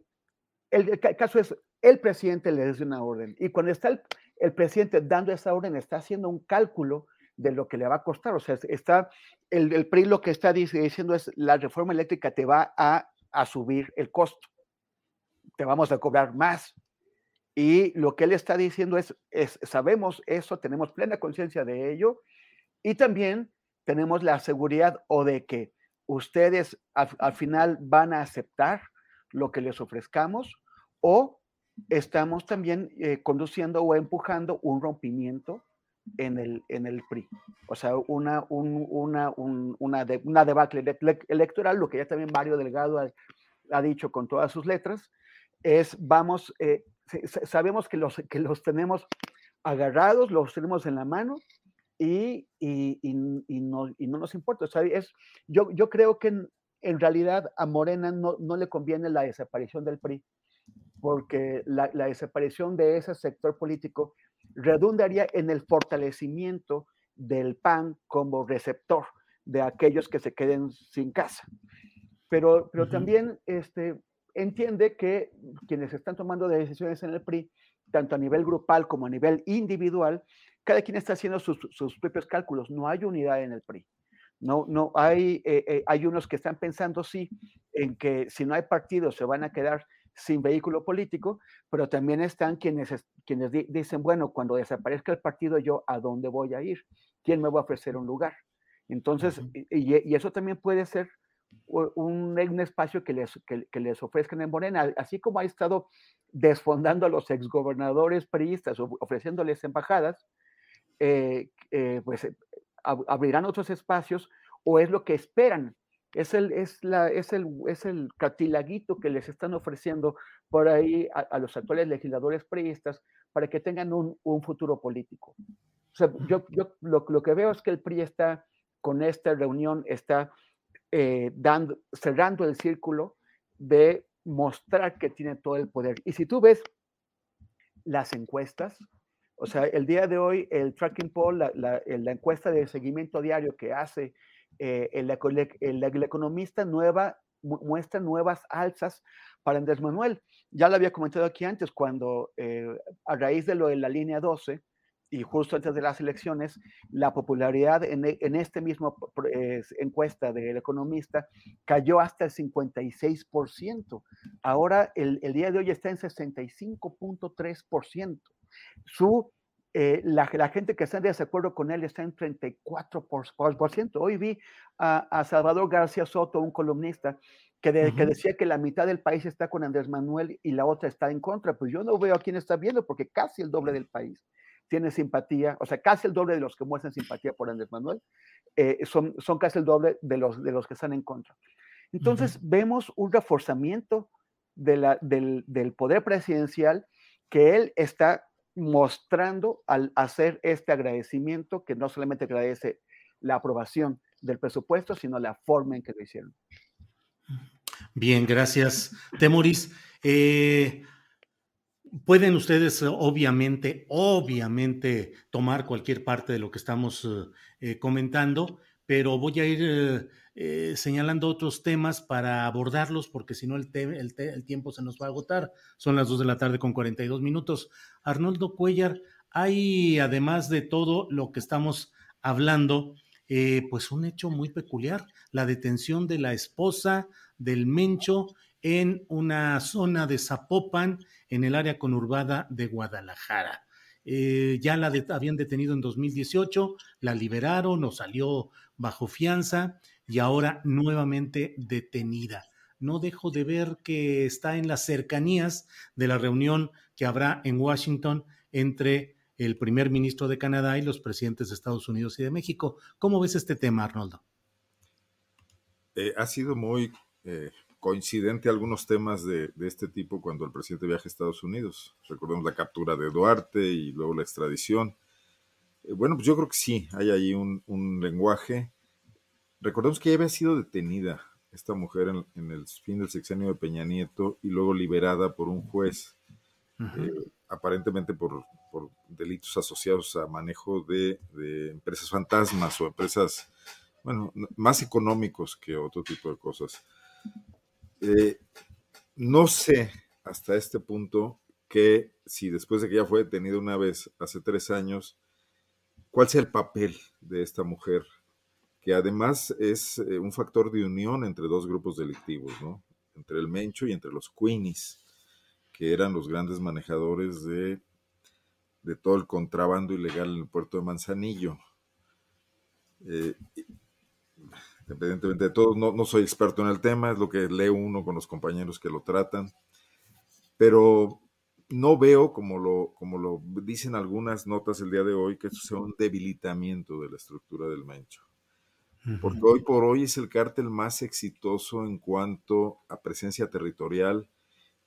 el, caso es, el presidente le da una orden y cuando está el, presidente dando esa orden está haciendo un cálculo de lo que le va a costar. O sea, está el, el PRI lo que está diciendo es la reforma eléctrica te va a, a subir el costo te vamos a cobrar más. Y lo que él está diciendo es, es sabemos eso, tenemos plena conciencia de ello y también tenemos la seguridad o de que ustedes al, final van a aceptar lo que les ofrezcamos o estamos también eh, conduciendo o empujando un rompimiento en el, en el PRI. O sea, una, una, una, debacle electoral, lo que ya también Mario Delgado ha, dicho con todas sus letras, es vamos, eh, sabemos que los, que los tenemos agarrados, los tenemos en la mano y, no, nos importa. O sea, es, yo, yo creo que en, realidad a Morena no, le conviene la desaparición del PRI, porque la, la desaparición de ese sector político redundaría en el fortalecimiento del PAN como receptor de aquellos que se queden sin casa. Pero, pero también este, entiende que quienes están tomando decisiones en el PRI, tanto a nivel grupal como a nivel individual, cada quien está haciendo sus, propios cálculos. No hay unidad en el PRI. No, no hay, eh, eh, hay unos que están pensando, sí, en que si no hay partidos se van a quedar sin vehículo político, pero también están quienes, quienes dicen, bueno, cuando desaparezca el partido, yo a dónde voy a ir, quién me va a ofrecer un lugar. Entonces, y, eso también puede ser un, un espacio que les, que, les ofrezcan en Morena, así como ha estado desfondando a los exgobernadores priistas, ofreciéndoles embajadas, eh, eh, pues abrirán otros espacios o es lo que esperan es el, es la, es el, es el cartilaguito que les están ofreciendo por ahí a, los actuales legisladores priistas para que tengan un, un futuro político. O sea, yo, yo lo, lo, que veo es que el PRI está, con esta reunión, está eh, dando, cerrando el círculo de mostrar que tiene todo el poder. Y si tú ves las encuestas, o sea, el día de hoy, el tracking poll, la, la encuesta de seguimiento diario que hace eh, el, economista nueva, muestra nuevas alzas para Andrés Manuel. Ya lo había comentado aquí antes, cuando eh, a raíz de lo de la línea 12 y justo antes de las elecciones, la popularidad en, e, en este mismo encuesta del economista cayó hasta el 56%. Ahora el día de hoy está en 65.3%. Su eh, la, gente que está en desacuerdo con él está en 34%. Hoy vi a, Salvador García Soto, un columnista, que, decía que la mitad del país está con Andrés Manuel y la otra está en contra. Pues yo no veo a quién está viendo, porque casi el doble del país tiene simpatía, o sea, casi el doble de los que muestran simpatía por Andrés Manuel, eh, son, son casi el doble de los, de los que están en contra. Entonces, vemos un reforzamiento de la, del, del poder presidencial que él está mostrando al hacer este agradecimiento que no solamente agradece la aprobación del presupuesto, sino la forma en que lo hicieron. Bien, gracias, Temoris. Eh, pueden ustedes, obviamente, obviamente, tomar cualquier parte de lo que estamos eh, comentando, pero voy a ir eh, señalando otros temas para abordarlos, porque si no el, el, tiempo se nos va a agotar. Son las 2 de la tarde con 42 minutos. Arnoldo Cuellar, hay, además de todo lo que estamos hablando, eh, pues un hecho muy peculiar, la detención de la esposa del Mencho en una zona de Zapopan, en el área conurbada de Guadalajara. Eh, ya la habían detenido en 2018, la liberaron o salió bajo fianza y ahora nuevamente detenida. No dejo de ver que está en las cercanías de la reunión que habrá en Washington entre el primer ministro de Canadá y los presidentes de Estados Unidos y de México. ¿Cómo ves este tema, Arnoldo? Eh, ha sido muy eh, coincidente algunos temas de, este tipo cuando el presidente viaja a Estados Unidos. Recordemos la captura de Duarte y luego la extradición. Eh, bueno, pues yo creo que sí, hay ahí un, un lenguaje Recordemos que ya había sido detenida esta mujer en, el fin del sexenio de Peña Nieto y luego liberada por un juez, eh, aparentemente por, delitos asociados a manejo de, empresas fantasmas o empresas, bueno, más económicos que otro tipo de cosas. Eh, no sé hasta este punto que si después de que ella fue detenida una vez hace tres años, cuál sea el papel de esta mujer que además es eh, un factor de unión entre dos grupos delictivos, ¿no? Entre el Mencho y entre los Queenies, que eran los grandes manejadores de, de todo el contrabando ilegal en el puerto de Manzanillo. Eh, independientemente de todo, no, soy experto en el tema, es lo que lee uno con los compañeros que lo tratan, pero no veo, como lo, como lo dicen algunas notas el día de hoy, que eso sea un debilitamiento de la estructura del Mencho. Porque hoy por hoy es el cártel más exitoso en cuanto a presencia territorial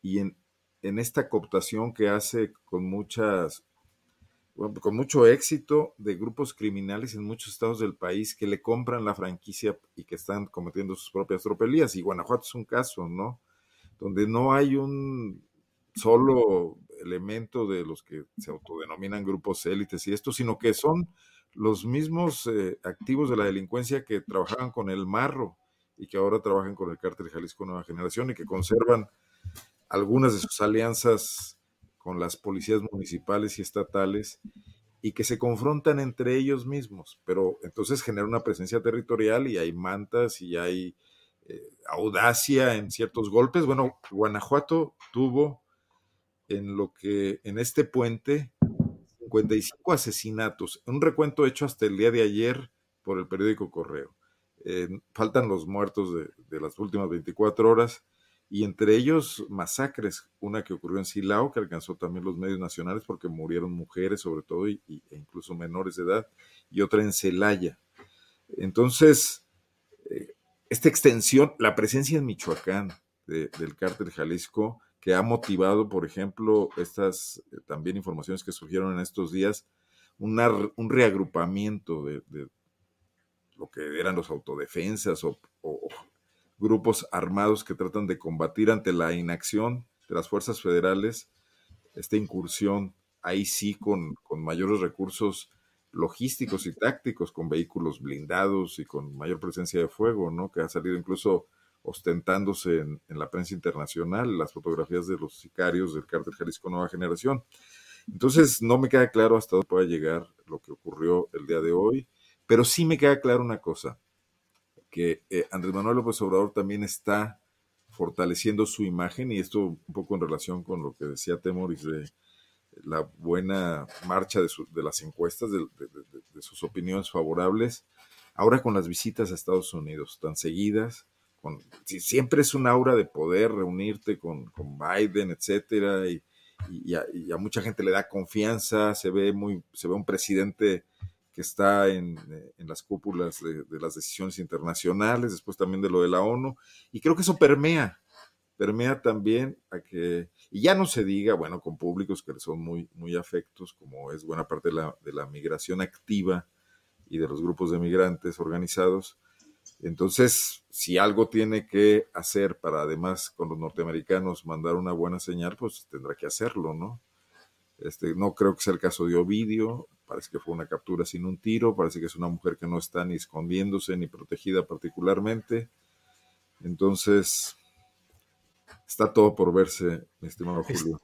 y en, en esta cooptación que hace con muchas con mucho éxito de grupos criminales en muchos estados del país que le compran la franquicia y que están cometiendo sus propias tropelías. Y Guanajuato es un caso, ¿no? Donde no hay un solo elemento de los que se autodenominan grupos élites y esto, sino que son los mismos eh, activos de la delincuencia que trabajaban con el marro y que ahora trabajan con el cártel Jalisco Nueva Generación y que conservan algunas de sus alianzas con las policías municipales y estatales y que se confrontan entre ellos mismos, pero entonces genera una presencia territorial y hay mantas y hay eh, audacia en ciertos golpes. Bueno, Guanajuato tuvo en lo que en este puente 55 asesinatos, un recuento hecho hasta el día de ayer por el periódico Correo. Faltan los muertos de, las últimas 24 horas y entre ellos masacres, una que ocurrió en Silao, que alcanzó también los medios nacionales porque murieron mujeres sobre todo y, e incluso menores de edad, y otra en Celaya. Entonces, eh, esta extensión, la presencia en Michoacán de, del cártel Jalisco, que ha motivado, por ejemplo, estas eh, también informaciones que surgieron en estos días, un reagrupamiento de, de, lo que eran los autodefensas o, o, grupos armados que tratan de combatir ante la inacción de las fuerzas federales esta incursión, ahí sí con, con mayores recursos logísticos y tácticos, con vehículos blindados y con mayor presencia de fuego, ¿no? Que ha salido incluso ostentándose en, la prensa internacional las fotografías de los sicarios del cártel Jalisco Nueva Generación. Entonces, no me queda claro hasta dónde puede llegar lo que ocurrió el día de hoy, pero sí me queda claro una cosa, que eh, Andrés Manuel López Obrador también está fortaleciendo su imagen y esto un poco en relación con lo que decía Temoris de la buena marcha de, las encuestas, de, sus opiniones favorables, ahora con las visitas a Estados Unidos tan seguidas, con, siempre es un aura de poder reunirte con, con Biden, etcétera, y, y, a, mucha gente le da confianza, se ve muy, se ve un presidente que está en, en las cúpulas de, de, las decisiones internacionales, después también de lo de la ONU, y creo que eso permea, permea también a que, y ya no se diga, bueno, con públicos que son muy, muy afectos, como es buena parte de la, de la migración activa y de los grupos de migrantes organizados, entonces, si algo tiene que hacer para además con los norteamericanos mandar una buena señal, pues tendrá que hacerlo, ¿no? Este, no creo que sea el caso de Ovidio, parece que fue una captura sin un tiro, parece que es una mujer que no está ni escondiéndose ni protegida particularmente. Entonces, está todo por verse, mi estimado Julio.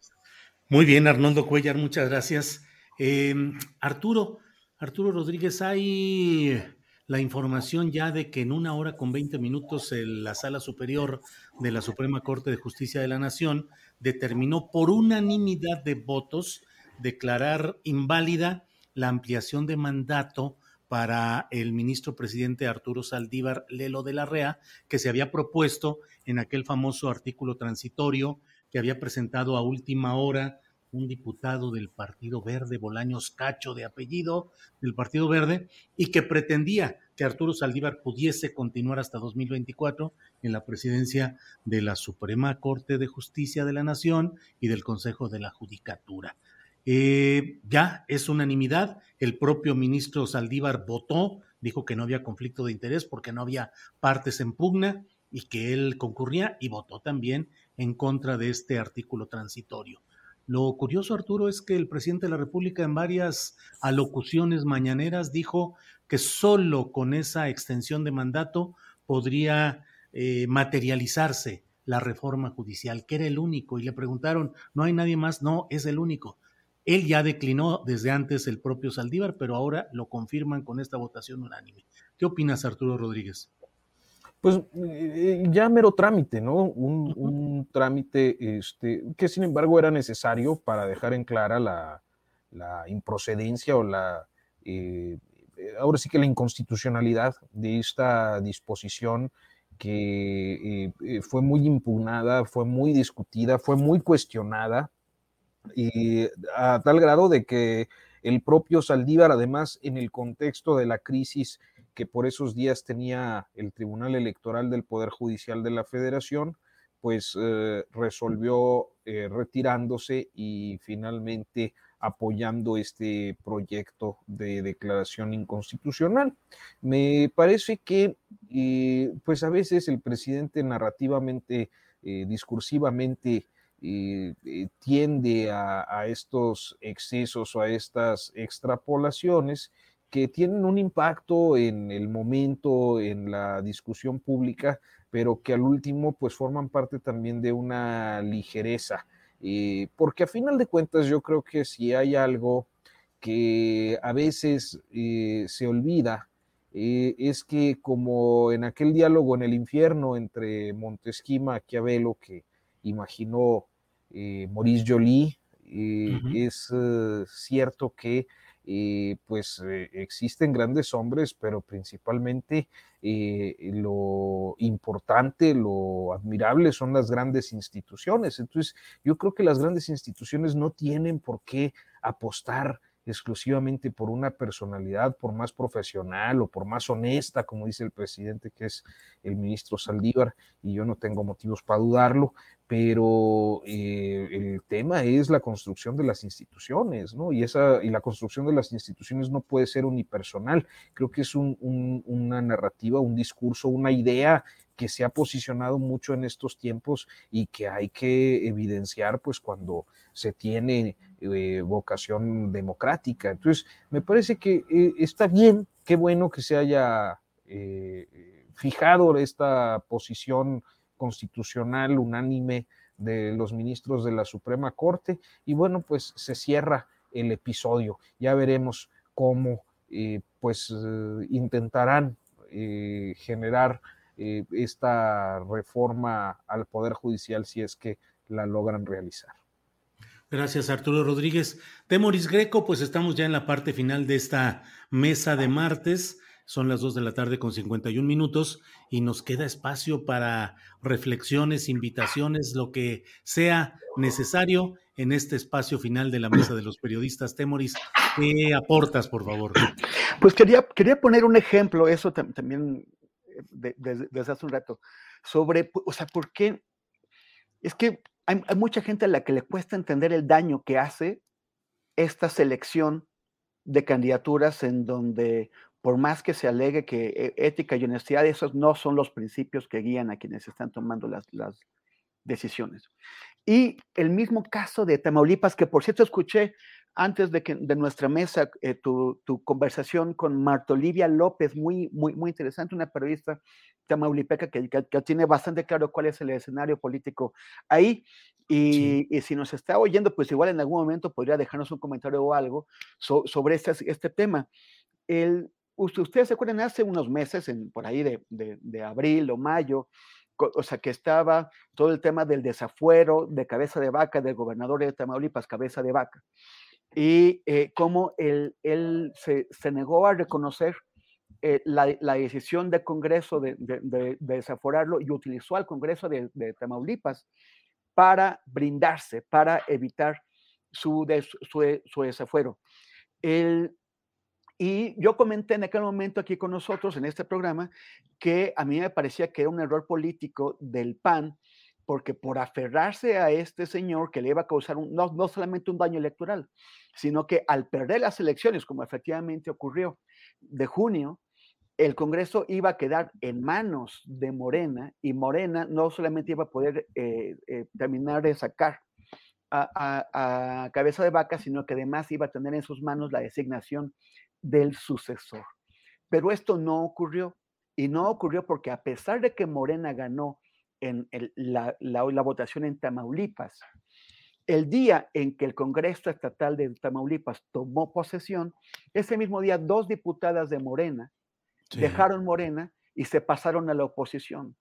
Muy bien, Arnoldo Cuellar, muchas gracias. Eh, Arturo, Arturo Rodríguez, hay la información ya de que en una hora con 20 minutos el, la sala superior de la Suprema Corte de Justicia de la Nación determinó por unanimidad de votos declarar inválida la ampliación de mandato para el ministro presidente Arturo Saldívar Lelo de la Rea, que se había propuesto en aquel famoso artículo transitorio que había presentado a última hora un diputado del Partido Verde, Bolaños Cacho de apellido, del Partido Verde, y que pretendía que Arturo Saldívar pudiese continuar hasta 2024 en la presidencia de la Suprema Corte de Justicia de la Nación y del Consejo de la Judicatura. Eh, ya es unanimidad, el propio ministro Saldívar votó, dijo que no había conflicto de interés porque no había partes en pugna y que él concurría y votó también en contra de este artículo transitorio. Lo curioso, Arturo, es que el presidente de la República en varias alocuciones mañaneras dijo que solo con esa extensión de mandato podría eh, materializarse la reforma judicial, que era el único, y le preguntaron, ¿no hay nadie más? No, es el único. Él ya declinó desde antes el propio Saldívar, pero ahora lo confirman con esta votación unánime. ¿Qué opinas, Arturo Rodríguez? Pues eh, ya mero trámite, ¿no? Un, un, trámite este, que sin embargo era necesario para dejar en clara la, la improcedencia o la... Eh, ahora sí que la inconstitucionalidad de esta disposición que fue muy impugnada, fue muy discutida, fue muy cuestionada, y a tal grado de que el propio Saldívar, además, en el contexto de la crisis que por esos días tenía el Tribunal Electoral del Poder Judicial de la Federación, pues eh, resolvió eh, retirándose y finalmente apoyando este proyecto de declaración inconstitucional. Me parece que, eh, pues a veces el presidente narrativamente, discursivamente, tiende a, estos excesos o a estas extrapolaciones que tienen un impacto en el momento, en la discusión pública, pero que al último pues forman parte también de una ligereza. Eh, porque a final de cuentas yo creo que si hay algo que a veces eh, se olvida, eh, es que como en aquel diálogo en el infierno entre Montesquieu y Maquiavelo que imaginó Maurice Joly, es cierto que pues eh, existen grandes hombres, pero principalmente eh, lo importante, lo admirable son las grandes instituciones. Entonces, yo creo que las grandes instituciones no tienen por qué apostar exclusivamente por una personalidad, por más profesional o por más honesta, como dice el presidente, que es el ministro Saldívar, y yo no tengo motivos para dudarlo, pero eh, el tema es la construcción de las instituciones, ¿no? Y, esa, y la construcción de las instituciones no puede ser unipersonal, creo que es una narrativa, un discurso, una idea que se ha posicionado mucho en estos tiempos y que hay que evidenciar pues cuando se tiene eh, vocación democrática. Entonces, me parece que eh, está bien, qué bueno que se haya eh, fijado esta posición constitucional unánime de los ministros de la Suprema Corte y bueno, pues se cierra el episodio. Ya veremos cómo pues intentarán generar eh, esta reforma al Poder Judicial si es que la logran realizar. Gracias, Arturo Rodríguez. Temoris Greco, pues estamos ya en la parte final de esta mesa de martes. Son las 2 de la tarde con 51 minutos y nos queda espacio para reflexiones, invitaciones, lo que sea necesario en este espacio final de la mesa de los periodistas. Temoris, ¿qué aportas, por favor? Pues quería, quería poner un ejemplo, eso también desde hace un rato, sobre, o sea, ¿por qué? Es que hay, mucha gente a la que le cuesta entender el daño que hace esta selección de candidaturas en donde, por más que se alegue que e, ética y honestidad, esos no son los principios que guían a quienes están tomando las, las decisiones. Y el mismo caso de Tamaulipas, que por cierto escuché antes de, que, de nuestra mesa eh, tu, tu, conversación con Marta Olivia López, muy, muy, muy interesante, una periodista tamaulipeca que, que, tiene bastante claro cuál es el escenario político ahí. Y, y, si nos está oyendo, pues igual en algún momento podría dejarnos un comentario o algo sobre este, este tema. El, ustedes se acuerdan, hace unos meses, en, por ahí de, de, de abril o mayo, o sea, que estaba todo el tema del desafuero de cabeza de vaca del gobernador de Tamaulipas, cabeza de vaca y eh, cómo él, se, negó a reconocer eh, la, decisión del Congreso de, de, desaforarlo y utilizó al Congreso de, Tamaulipas para brindarse, para evitar su, su, su desafuero. El, y yo comenté en aquel momento aquí con nosotros en este programa que a mí me parecía que era un error político del PAN porque por aferrarse a este señor que le iba a causar no, no, solamente un daño electoral, sino que al perder las elecciones, como efectivamente ocurrió de junio, el Congreso iba a quedar en manos de Morena y Morena no solamente iba a poder eh, eh, terminar de sacar a, a, cabeza de vaca, sino que además iba a tener en sus manos la designación del sucesor. Pero esto no ocurrió y no ocurrió porque a pesar de que Morena ganó en la, la, votación en Tamaulipas. El día en que el Congreso Estatal de Tamaulipas tomó posesión, ese mismo día dos diputadas de Morena dejaron Morena y se pasaron a la oposición.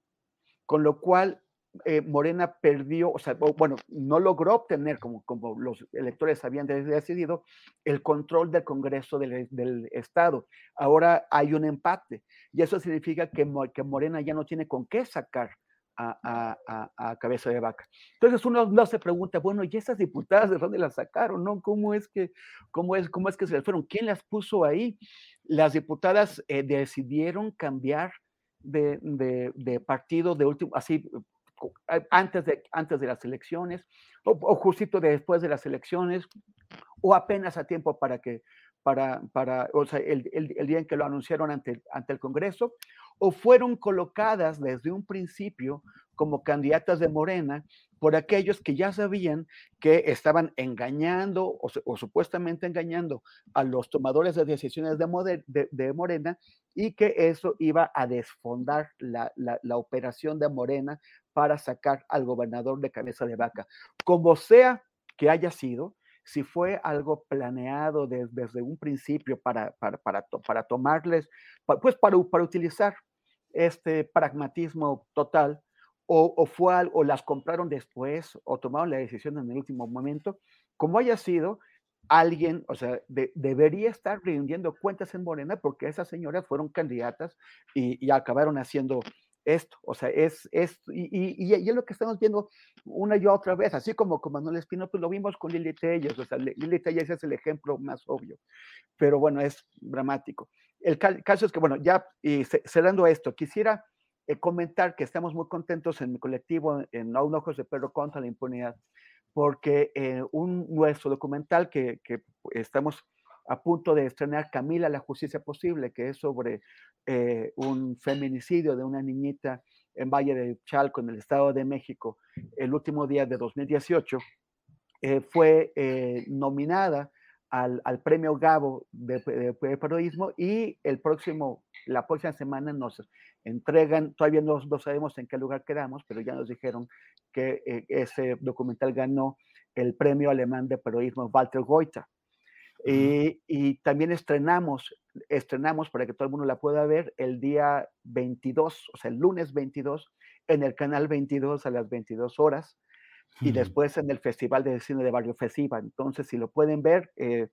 Con lo cual, eh, Morena perdió, o sea, bueno, no logró obtener, como, como los electores habían decidido, el control del Congreso del, del, Estado. Ahora hay un empate y eso significa que, que Morena ya no tiene con qué sacar a, a, a, cabeza de vaca. Entonces uno no se pregunta, bueno, ¿y esas diputadas de dónde las sacaron? ¿no? ¿Cómo, es que, cómo, es, ¿Cómo es que se las fueron? ¿Quién las puso ahí? Las diputadas eh, decidieron cambiar de, de, de, partido de último, así antes de, antes de las elecciones, o, o, justito después de las elecciones, o apenas a tiempo para que, para, para o sea, el, el, el, día en que lo anunciaron ante, ante el Congreso, o fueron colocadas desde un principio como candidatas de Morena por aquellos que ya sabían que estaban engañando o, supuestamente engañando a los tomadores de decisiones de, de, Morena y que eso iba a desfondar la, la, operación de Morena para sacar al gobernador de cabeza de vaca. Como sea que haya sido, si fue algo planeado desde un principio para, para, para, para tomarles, pues para, para utilizar este pragmatismo total, o, fue o las compraron después, o tomaron la decisión en el último momento, como haya sido, alguien, o sea, de, debería estar rindiendo cuentas en Morena porque esas señoras fueron candidatas y, y acabaron haciendo esto, o sea, es, es y, y, y, lo que estamos viendo una y otra vez, así como con Manuel Espino, pues lo vimos con Lili Telles, o sea, Lili Telles es el ejemplo más obvio, pero bueno, es dramático. El caso es que, bueno, ya y cerrando esto, quisiera eh, comentar que estamos muy contentos en mi colectivo, en No Ojos de Perro contra la Impunidad, porque eh, un nuestro documental que, estamos a punto de estrenar Camila, la justicia posible, que es sobre eh, un feminicidio de una niñita en Valle de Chalco, en el Estado de México, el último día de 2018, eh, fue nominada al, al, premio Gabo de, de, de, periodismo y el próximo, la próxima semana nos entregan, todavía no, no sabemos en qué lugar quedamos, pero ya nos dijeron que eh, ese documental ganó el premio alemán de periodismo Walter Goita. Y, y, también estrenamos, estrenamos para que todo el mundo la pueda ver el día 22, o sea, el lunes 22, en el canal 22 a las 22 horas y después en el Festival de Cine de Barrio Festival. Entonces, si lo pueden ver, eh,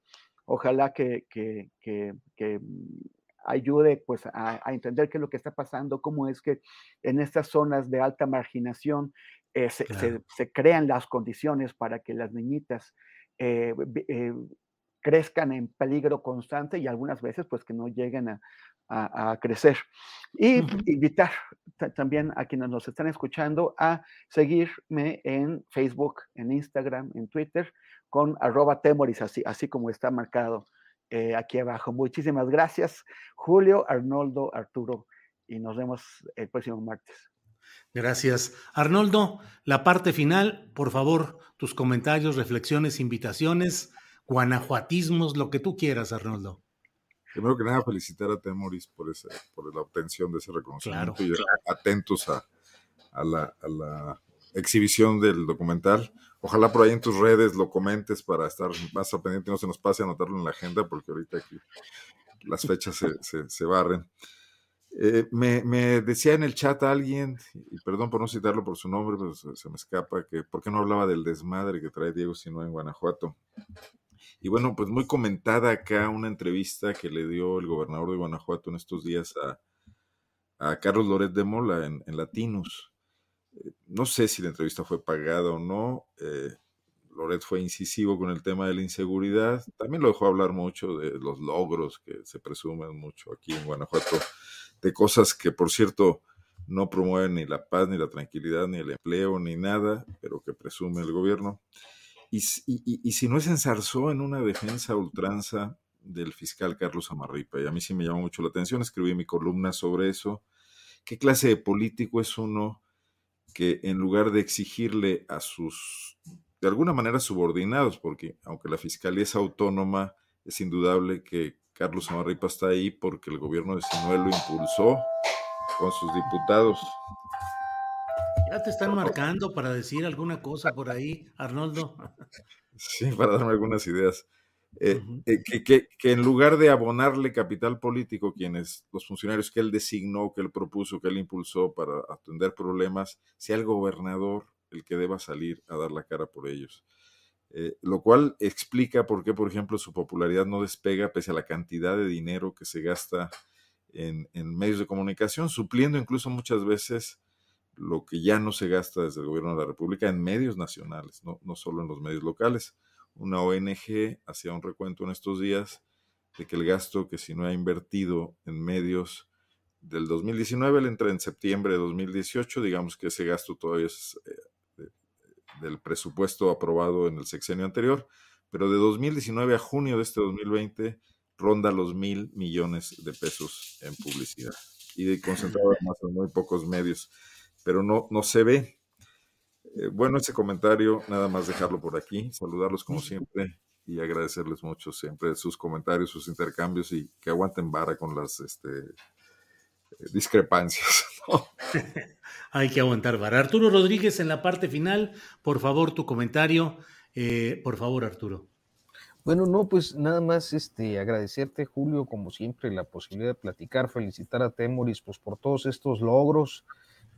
ojalá que, que, que, que, ayude pues, a, a, entender qué es lo que está pasando, cómo es que en estas zonas de alta marginación eh, se, claro. se, se, crean las condiciones para que las niñitas eh, crezcan en peligro constante y algunas veces pues que no lleguen a, a, a crecer. Y uh -huh. invitar también a quienes nos están escuchando a seguirme en Facebook, en Instagram, en Twitter con arroba temoris, así, así como está marcado eh, aquí abajo. Muchísimas gracias, Julio, Arnoldo, Arturo, y nos vemos el próximo martes. Gracias. Arnoldo, la parte final, por favor, tus comentarios, reflexiones, invitaciones guanajuatismos, lo que tú quieras, Arnoldo. Primero que nada, felicitar a Temoris por, ese, por la obtención de ese reconocimiento claro, y claro. atentos a, a, la, a, la, exhibición del documental. Ojalá por ahí en tus redes lo comentes para estar más al pendiente y no se nos pase anotarlo en la agenda, porque ahorita aquí las fechas se, se, se barren. Eh, me, me, decía en el chat alguien, y perdón por no citarlo por su nombre, pero se, se me escapa, que por qué no hablaba del desmadre que trae Diego Sinue en Guanajuato. Y bueno, pues muy comentada acá una entrevista que le dio el gobernador de Guanajuato en estos días a, a Carlos Loret de Mola en, en. Eh, no sé si la entrevista fue pagada o no. Eh, Loret fue incisivo con el tema de la inseguridad. También lo dejó hablar mucho de los logros que se presumen mucho aquí en Guanajuato, de cosas que, por cierto, no promueven ni la paz, ni la tranquilidad, ni el empleo, ni nada, pero que presume el gobierno. Y, si no se ensarzó en una defensa ultranza del fiscal Carlos Amarripa, y a mí sí me llamó mucho la atención, escribí mi columna sobre eso. ¿Qué clase de político es uno que en lugar de exigirle a sus, de alguna manera, subordinados, porque aunque la fiscalía es autónoma, es indudable que Carlos Amarripa está ahí porque el gobierno de Sinuel lo impulsó con sus diputados ya te están marcando para decir alguna cosa por ahí, Arnoldo. Sí, para darme algunas ideas. Eh, eh, que, en lugar de abonarle capital político, quienes, los funcionarios que él designó, que él propuso, que él impulsó para atender problemas, sea el gobernador el que deba salir a dar la cara por ellos. Eh, lo cual explica por qué, por ejemplo, su popularidad no despega pese a la cantidad de dinero que se gasta en, medios de comunicación, supliendo incluso muchas veces lo que ya no se gasta desde el gobierno de la República en medios nacionales, no, no solo en los medios locales. Una ONG hacía un recuento en estos días de que el gasto que si no ha invertido en medios del 2019, le entra en septiembre de 2018, digamos que ese gasto todavía es eh, del presupuesto aprobado en el sexenio anterior, pero de 2019 a junio de este 2020 ronda los mil millones de pesos en publicidad y concentrado además en muy pocos medios, pero no, no se ve. Eh, bueno, ese comentario, nada más dejarlo por aquí, saludarlos como siempre y agradecerles mucho siempre sus comentarios, sus intercambios y que aguanten vara con las este, eh, discrepancias. (laughs) (laughs) Hay que aguantar vara. Arturo Rodríguez, en la parte final, por favor, tu comentario. Eh, por favor, Arturo. Bueno, no, pues nada más este, agradecerte, Julio, como siempre, la posibilidad de platicar, felicitar a Temoris pues, por todos estos logros,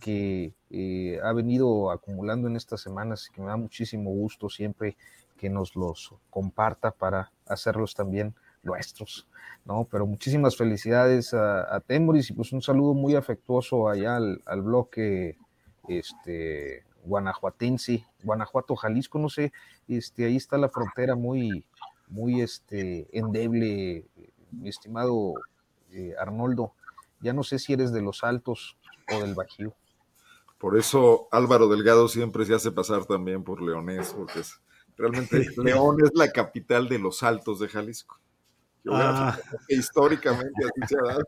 que eh, ha venido acumulando en estas semanas y que me da muchísimo gusto siempre que nos los comparta para hacerlos también nuestros, ¿no? Pero muchísimas felicidades a, Temoris y pues un saludo muy afectuoso allá al, bloque este, guanajuatense, Guanajuato, Jalisco, no sé, este, ahí está la frontera muy, muy este, endeble, mi estimado eh, Arnoldo, ya no sé si eres de los altos o del bajío. Por eso Álvaro Delgado siempre se hace pasar también por Leonés, porque es, realmente (laughs) León es la capital de los altos de Jalisco. Ah. históricamente así se ha dado.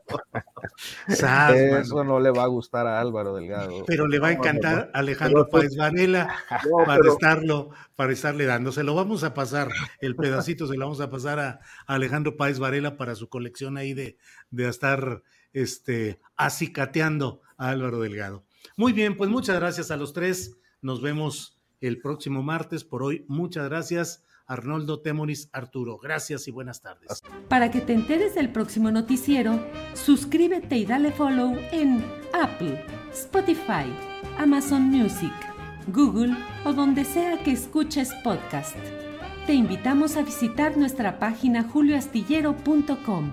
(laughs) Eso no le va a gustar a Álvaro Delgado. Pero le va a encantar a Alejandro Páez Varela (laughs) para estarlo, para estarle dando. Se lo vamos a pasar, el pedacito se lo vamos a pasar a, Alejandro Páez Varela para su colección ahí de, de estar este, acicateando a Álvaro Delgado. Muy bien, pues muchas gracias a los tres. Nos vemos el próximo martes. Por hoy, muchas gracias. Arnoldo Temoris Arturo. Gracias y buenas tardes. Para que te enteres del próximo noticiero, suscríbete y dale follow en Apple, Spotify, Amazon Music, Google o donde sea que escuches podcast. Te invitamos a visitar nuestra página julioastillero.com.